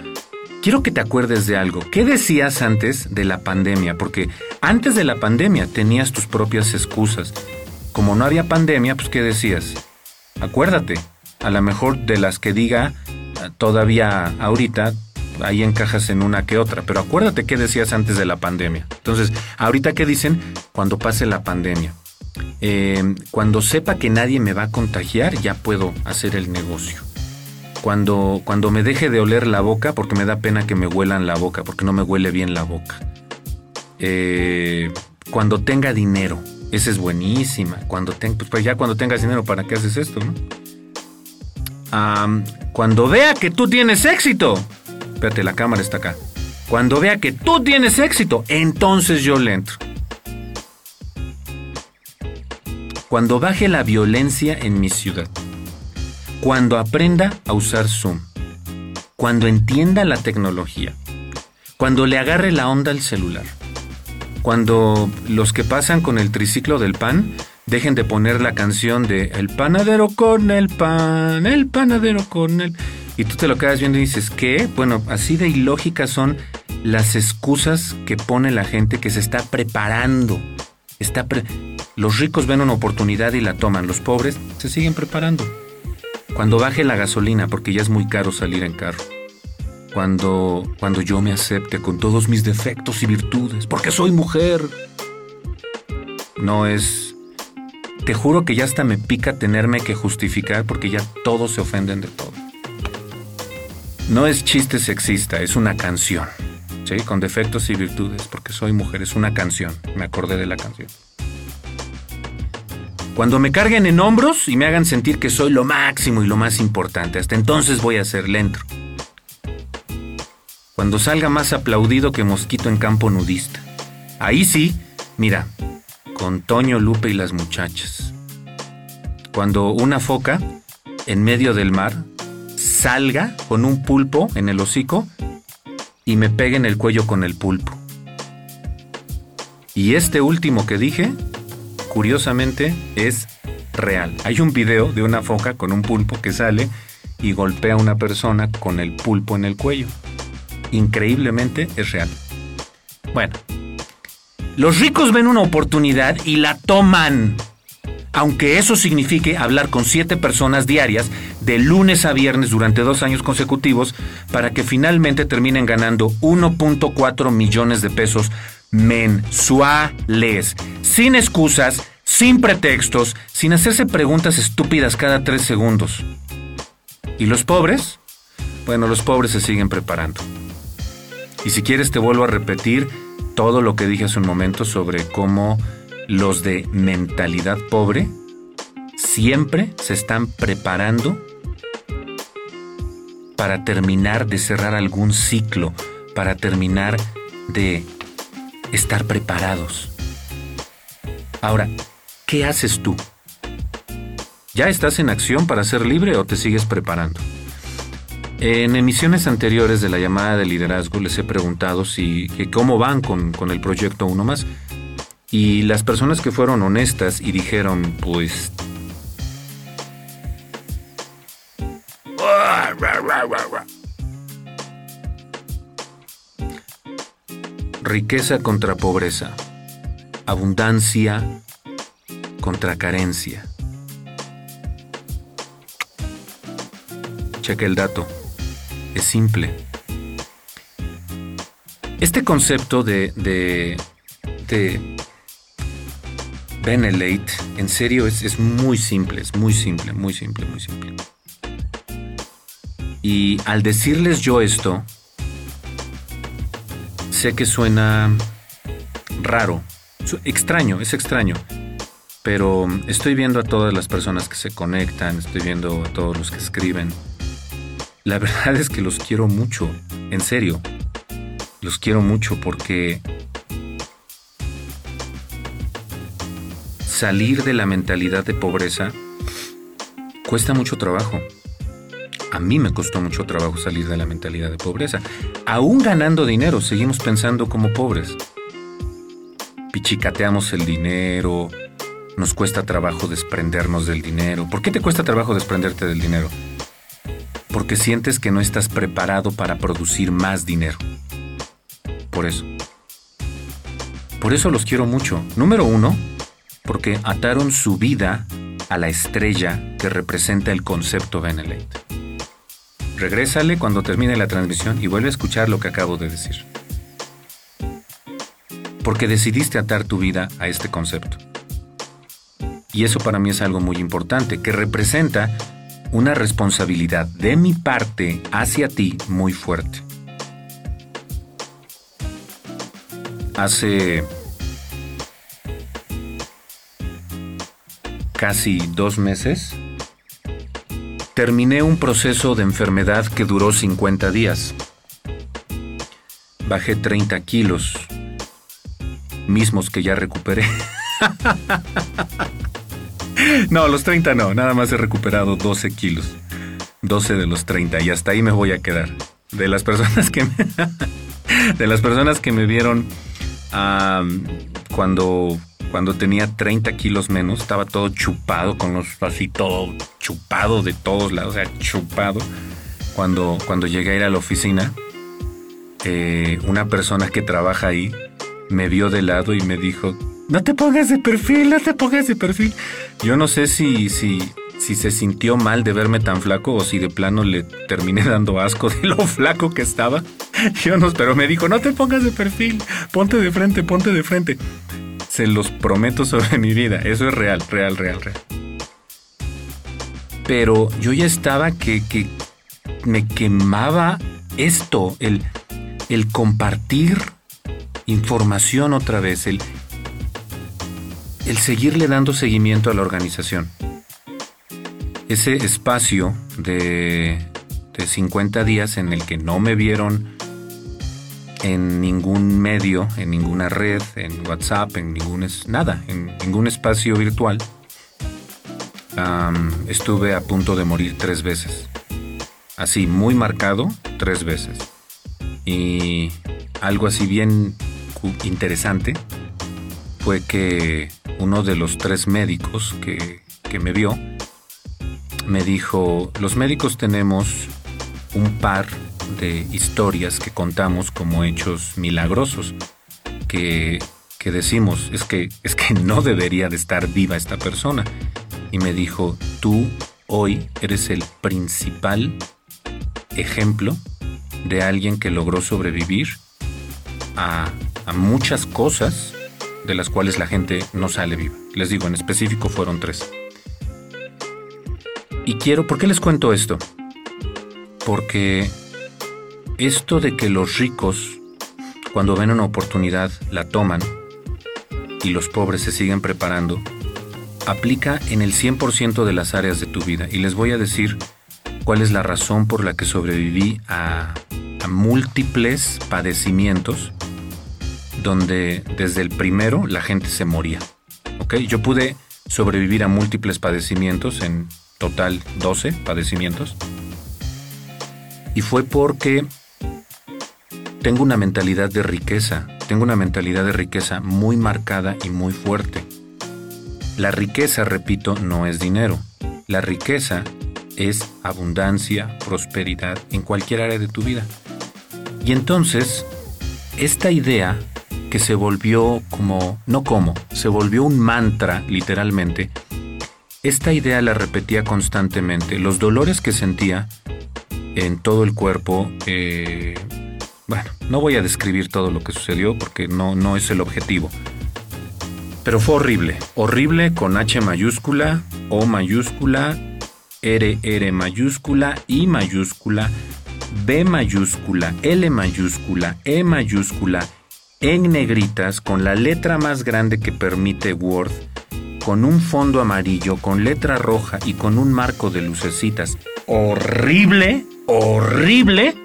quiero que te acuerdes de algo. ¿Qué decías antes de la pandemia? Porque antes de la pandemia tenías tus propias excusas. Como no había pandemia, pues ¿qué decías? Acuérdate, a lo mejor de las que diga eh, todavía ahorita, ahí encajas en una que otra. Pero acuérdate qué decías antes de la pandemia. Entonces, ahorita qué dicen cuando pase la pandemia. Eh, cuando sepa que nadie me va a contagiar, ya puedo hacer el negocio. Cuando, cuando me deje de oler la boca, porque me da pena que me huelan la boca, porque no me huele bien la boca. Eh, cuando tenga dinero, esa es buenísima. Cuando pues ya cuando tengas dinero, ¿para qué haces esto? Cuando vea que tú tienes éxito, Espérate, la cámara está acá. Cuando vea que tú tienes éxito, entonces yo le entro. Cuando baje la violencia en mi ciudad. Cuando aprenda a usar Zoom. Cuando entienda la tecnología. Cuando le agarre la onda al celular. Cuando los que pasan con el triciclo del pan dejen de poner la canción de El panadero con el pan, el panadero con el y tú te lo quedas viendo y dices, ¿qué? Bueno, así de ilógicas son las excusas que pone la gente que se está preparando. Está los ricos ven una oportunidad y la toman, los pobres se siguen preparando. Cuando baje la gasolina, porque ya es muy caro salir en carro. Cuando, cuando yo me acepte con todos mis defectos y virtudes, porque soy mujer. No es... Te juro que ya hasta me pica tenerme que justificar porque ya todos se ofenden de todo. No es chiste sexista, es una canción. ¿sí? Con defectos y virtudes, porque soy mujer, es una canción. Me acordé de la canción. Cuando me carguen en hombros y me hagan sentir que soy lo máximo y lo más importante, hasta entonces voy a ser lento. Cuando salga más aplaudido que mosquito en campo nudista. Ahí sí, mira, con Toño, Lupe y las muchachas. Cuando una foca, en medio del mar, salga con un pulpo en el hocico y me pegue en el cuello con el pulpo. Y este último que dije, curiosamente, es real. Hay un video de una foca con un pulpo que sale y golpea a una persona con el pulpo en el cuello. Increíblemente es real. Bueno, Los ricos ven una oportunidad y la toman. Aunque eso signifique hablar con siete personas diarias de lunes a viernes durante dos años consecutivos para que finalmente terminen ganando 1.4 millones de pesos mensuales. Sin excusas, sin pretextos, sin hacerse preguntas estúpidas cada tres segundos. ¿Y los pobres? Bueno, los pobres se siguen preparando. Y si quieres te vuelvo a repetir todo lo que dije hace un momento sobre cómo los de mentalidad pobre siempre se están preparando para terminar de cerrar algún ciclo, para terminar de estar preparados. Ahora, ¿qué haces tú? ¿Ya estás en acción para ser libre o te sigues preparando? En emisiones anteriores de la llamada de liderazgo les he preguntado si cómo van con, con el proyecto Uno Más. Y las personas que fueron honestas y dijeron, pues... Riqueza contra pobreza. Abundancia contra carencia. Cheque el dato. Simple. Este concepto de, de, de Benelate, en serio, es, es muy simple, es muy simple, muy simple, muy simple. Y al decirles yo esto, sé que suena raro, extraño, es extraño, pero estoy viendo a todas las personas que se conectan, estoy viendo a todos los que escriben. La verdad es que los quiero mucho, en serio, los quiero mucho porque salir de la mentalidad de pobreza cuesta mucho trabajo. A mí me costó mucho trabajo salir de la mentalidad de pobreza. Aún ganando dinero, seguimos pensando como pobres. Pichicateamos el dinero, nos cuesta trabajo desprendernos del dinero. ¿Por qué te cuesta trabajo desprenderte del dinero? Porque sientes que no estás preparado para producir más dinero. Por eso. Por eso los quiero mucho. Número uno, porque ataron su vida a la estrella que representa el concepto Benelete. Regrésale cuando termine la transmisión y vuelve a escuchar lo que acabo de decir. Porque decidiste atar tu vida a este concepto. Y eso para mí es algo muy importante, que representa una responsabilidad de mi parte hacia ti muy fuerte. Hace casi dos meses, terminé un proceso de enfermedad que duró 50 días. Bajé 30 kilos, mismos que ya recuperé. no, los 30 no, nada más he recuperado 12 kilos. 12 de los 30 y hasta ahí me voy a quedar. De las personas que me, de las personas que me vieron cuando cuando tenía 30 kilos menos, estaba todo chupado, con los así todo chupado de todos lados, o sea, chupado. Cuando, cuando llegué a ir a la oficina, eh, una persona que trabaja ahí me vio de lado y me dijo, no te pongas de perfil, no te pongas de perfil. Yo no sé si, si, si se sintió mal de verme tan flaco o si de plano le terminé dando asco de lo flaco que estaba. Yo no, pero me dijo, no te pongas de perfil, ponte de frente, ponte de frente. Se los prometo sobre mi vida. Eso es real, real, real, real. Pero yo ya estaba que, me quemaba esto, el, el compartir información otra vez, el, el seguirle dando seguimiento a la organización. Ese espacio de, de 50 días en el que no me vieron en ningún medio, en ninguna red, en WhatsApp, en ningún nada, en ningún espacio virtual. estuve a punto de morir tres veces. Así, muy marcado, tres veces. Y algo así bien interesante fue que uno de los tres médicos que, que me vio me dijo, los médicos tenemos un par de historias que contamos como hechos milagrosos, que que decimos, es que, es que no debería de estar viva esta persona. Y me dijo, tú hoy eres el principal ejemplo de alguien que logró sobrevivir a, a muchas cosas de las cuales la gente no sale viva. Les digo, en específico fueron tres. Y quiero, ¿por qué les cuento esto? Porque esto de que los ricos, cuando ven una oportunidad, la toman y los pobres se siguen preparando, aplica en el 100% de las áreas de tu vida. Y les voy a decir cuál es la razón por la que sobreviví a, a múltiples padecimientos donde desde el primero la gente se moría. ¿Ok? Yo pude sobrevivir a múltiples padecimientos, en total 12 padecimientos. Y fue porque tengo una mentalidad de riqueza, tengo una mentalidad de riqueza muy marcada y muy fuerte. La riqueza, repito, no es dinero. La riqueza es abundancia, prosperidad en cualquier área de tu vida. Y entonces, esta idea que se volvió como, no como, se volvió un mantra literalmente, esta idea la repetía constantemente. Los dolores que sentía en todo el cuerpo, eh, bueno, no voy a describir todo lo que sucedió porque no, no es el objetivo. Pero fue horrible, horrible con H mayúscula, O mayúscula, R, R mayúscula, I mayúscula, B mayúscula, L mayúscula, E mayúscula, en negritas con la letra más grande que permite Word, con un fondo amarillo, con letra roja y con un marco de lucecitas horrible, horrible,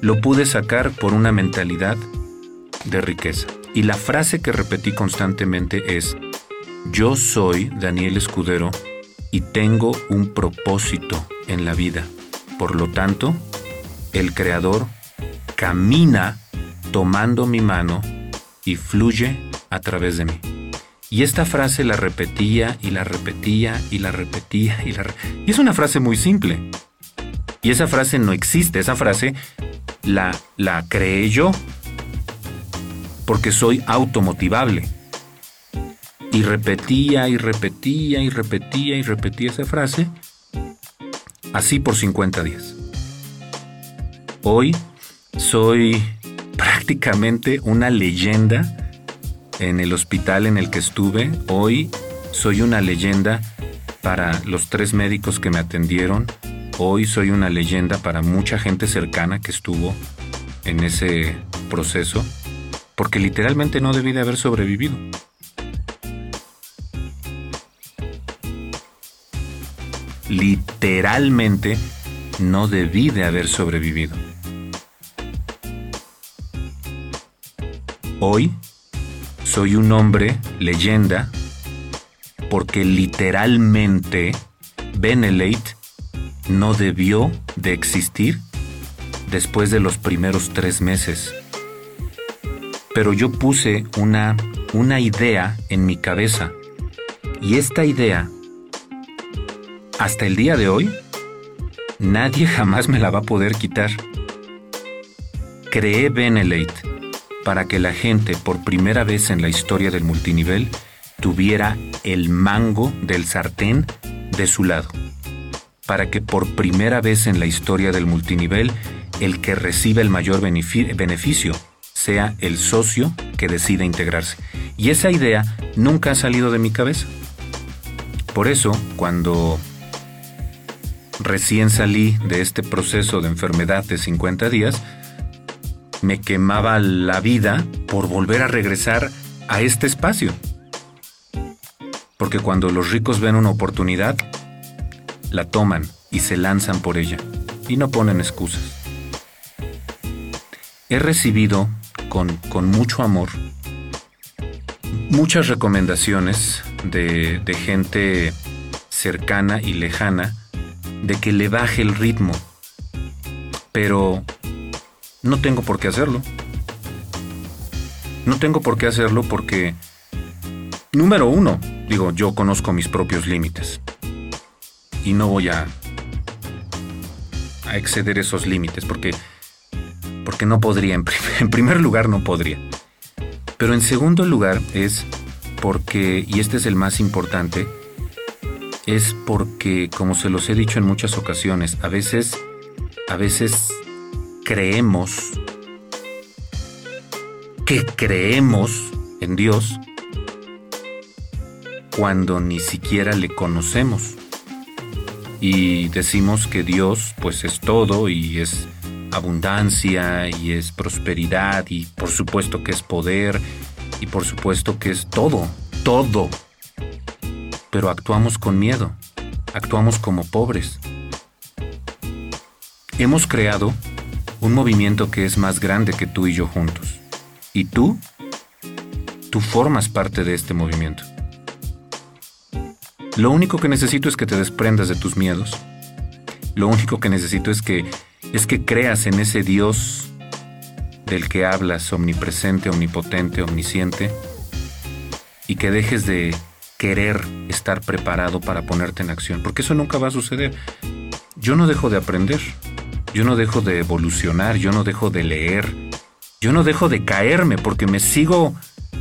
lo pude sacar por una mentalidad de riqueza. Y la frase que repetí constantemente es, yo soy Daniel Escudero y tengo un propósito en la vida. Por lo tanto, el Creador camina tomando mi mano y fluye a través de mí. Y esta frase la repetía y la repetía y la repetía y la... Y es una frase muy simple. Y esa frase no existe, esa frase la, la creé yo porque soy automotivable. Y repetía y repetía y repetía y repetía esa frase así por 50 días. Hoy soy prácticamente una leyenda en el hospital en el que estuve. Hoy soy una leyenda para los tres médicos que me atendieron. Hoy soy una leyenda para mucha gente cercana que estuvo en ese proceso, porque literalmente no debí de haber sobrevivido. Literalmente no debí de haber sobrevivido. Hoy soy un hombre leyenda porque literalmente Benelate no debió de existir después de los primeros tres meses. Pero yo puse una, una idea en mi cabeza y esta idea, hasta el día de hoy, nadie jamás me la va a poder quitar. Creé Benelate para que la gente por primera vez en la historia del multinivel tuviera el mango del sartén de su lado. Para que por primera vez en la historia del multinivel el que recibe el mayor beneficio sea el socio que decida integrarse. Y esa idea nunca ha salido de mi cabeza. Por eso, cuando recién salí de este proceso de enfermedad de 50 días, me quemaba la vida por volver a regresar a este espacio. Porque cuando los ricos ven una oportunidad, la toman y se lanzan por ella y no ponen excusas. He recibido con, mucho amor muchas recomendaciones de, de gente cercana y lejana de que le baje el ritmo. Pero no tengo por qué hacerlo. No tengo por qué hacerlo porque, número uno, digo, yo conozco mis propios límites. Y no voy a, exceder esos límites porque, porque no podría, en primer lugar no podría. Pero en segundo lugar es porque, y este es el más importante, es porque, como se los he dicho en muchas ocasiones, a veces, a veces creemos que creemos en Dios cuando ni siquiera le conocemos. Y decimos que Dios pues es todo y es abundancia y es prosperidad y por supuesto que es poder y por supuesto que es todo, todo. Pero actuamos con miedo, actuamos como pobres. Hemos creado un movimiento que es más grande que tú y yo juntos. Y tú, tú formas parte de este movimiento. Lo único que necesito es que te desprendas de tus miedos. Lo único que necesito es que es que creas en ese Dios del que hablas, omnipresente, omnipotente, omnisciente, y que dejes de querer estar preparado para ponerte en acción, porque eso nunca va a suceder. Yo no dejo de aprender, yo no dejo de evolucionar, yo no dejo de leer, yo no dejo de caerme porque me sigo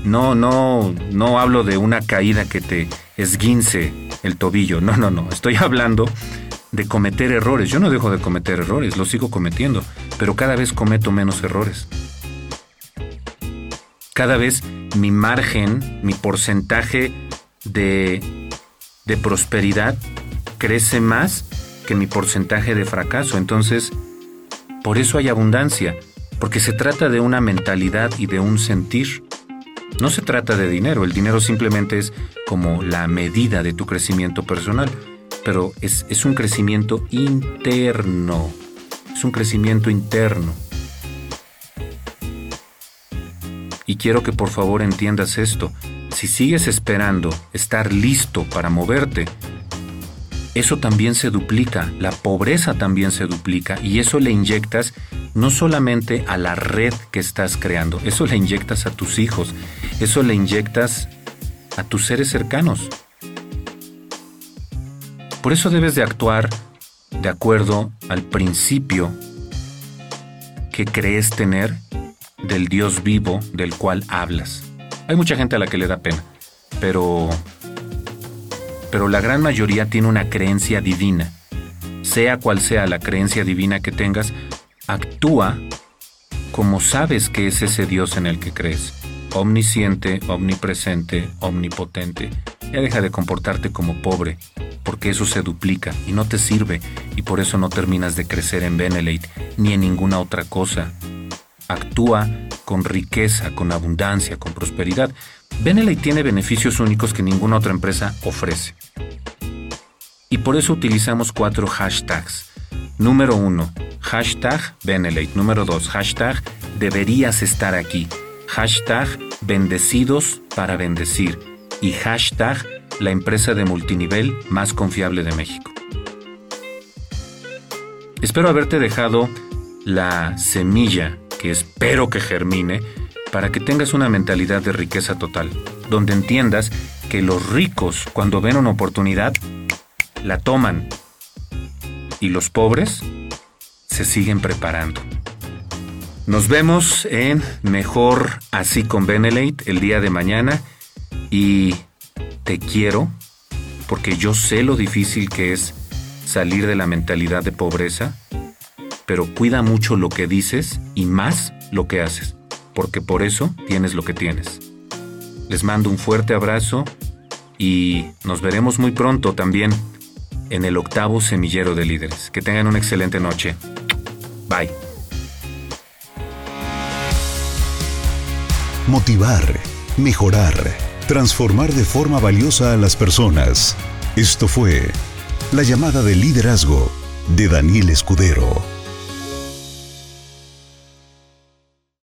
no no no hablo de una caída que te esguince el tobillo. No, no, no, estoy hablando de cometer errores. Yo no dejo de cometer errores, los sigo cometiendo, pero cada vez cometo menos errores. Cada vez mi margen, mi porcentaje de, de prosperidad crece más que mi porcentaje de fracaso. Entonces, por eso hay abundancia, porque se trata de una mentalidad y de un sentir. No se trata de dinero, el dinero simplemente es como la medida de tu crecimiento personal pero es, es un crecimiento interno, es un crecimiento interno. Y quiero que por favor entiendas esto. Si sigues esperando estar listo para moverte, eso también se duplica, la pobreza también se duplica y eso le inyectas no solamente a la red que estás creando, eso le inyectas a tus hijos, eso le inyectas a tus seres cercanos. Por eso debes de actuar de acuerdo al principio que crees tener del Dios vivo del cual hablas. Hay mucha gente a la que le da pena, pero pero la gran mayoría tiene una creencia divina. Sea cual sea la creencia divina que tengas, actúa como sabes que es ese Dios en el que crees. Omnisciente, omnipresente, omnipotente. Ya deja de comportarte como pobre, porque eso se duplica y no te sirve y por eso no terminas de crecer en Benelete ni en ninguna otra cosa. Actúa con riqueza, con abundancia, con prosperidad. Benelete tiene beneficios únicos que ninguna otra empresa ofrece. Y por eso utilizamos cuatro hashtags. Número uno, hashtag Benelete. Número dos, hashtag deberías estar aquí. Hashtag bendecidos para bendecir. Y hashtag la empresa de multinivel más confiable de México. Espero haberte dejado la semilla que espero que germine para que tengas una mentalidad de riqueza total, donde entiendas que los ricos cuando ven una oportunidad la toman y los pobres se siguen preparando. Nos vemos en Mejor Así con Benelate el día de mañana y te quiero porque yo sé lo difícil que es salir de la mentalidad de pobreza, pero cuida mucho lo que dices y más lo que haces, porque por eso tienes lo que tienes. Les mando un fuerte abrazo y nos veremos muy pronto también en el octavo semillero de líderes. Que tengan una excelente noche. Bye. Motivar, mejorar transformar de forma valiosa a las personas. Esto fue La llamada de liderazgo de Daniel Escudero.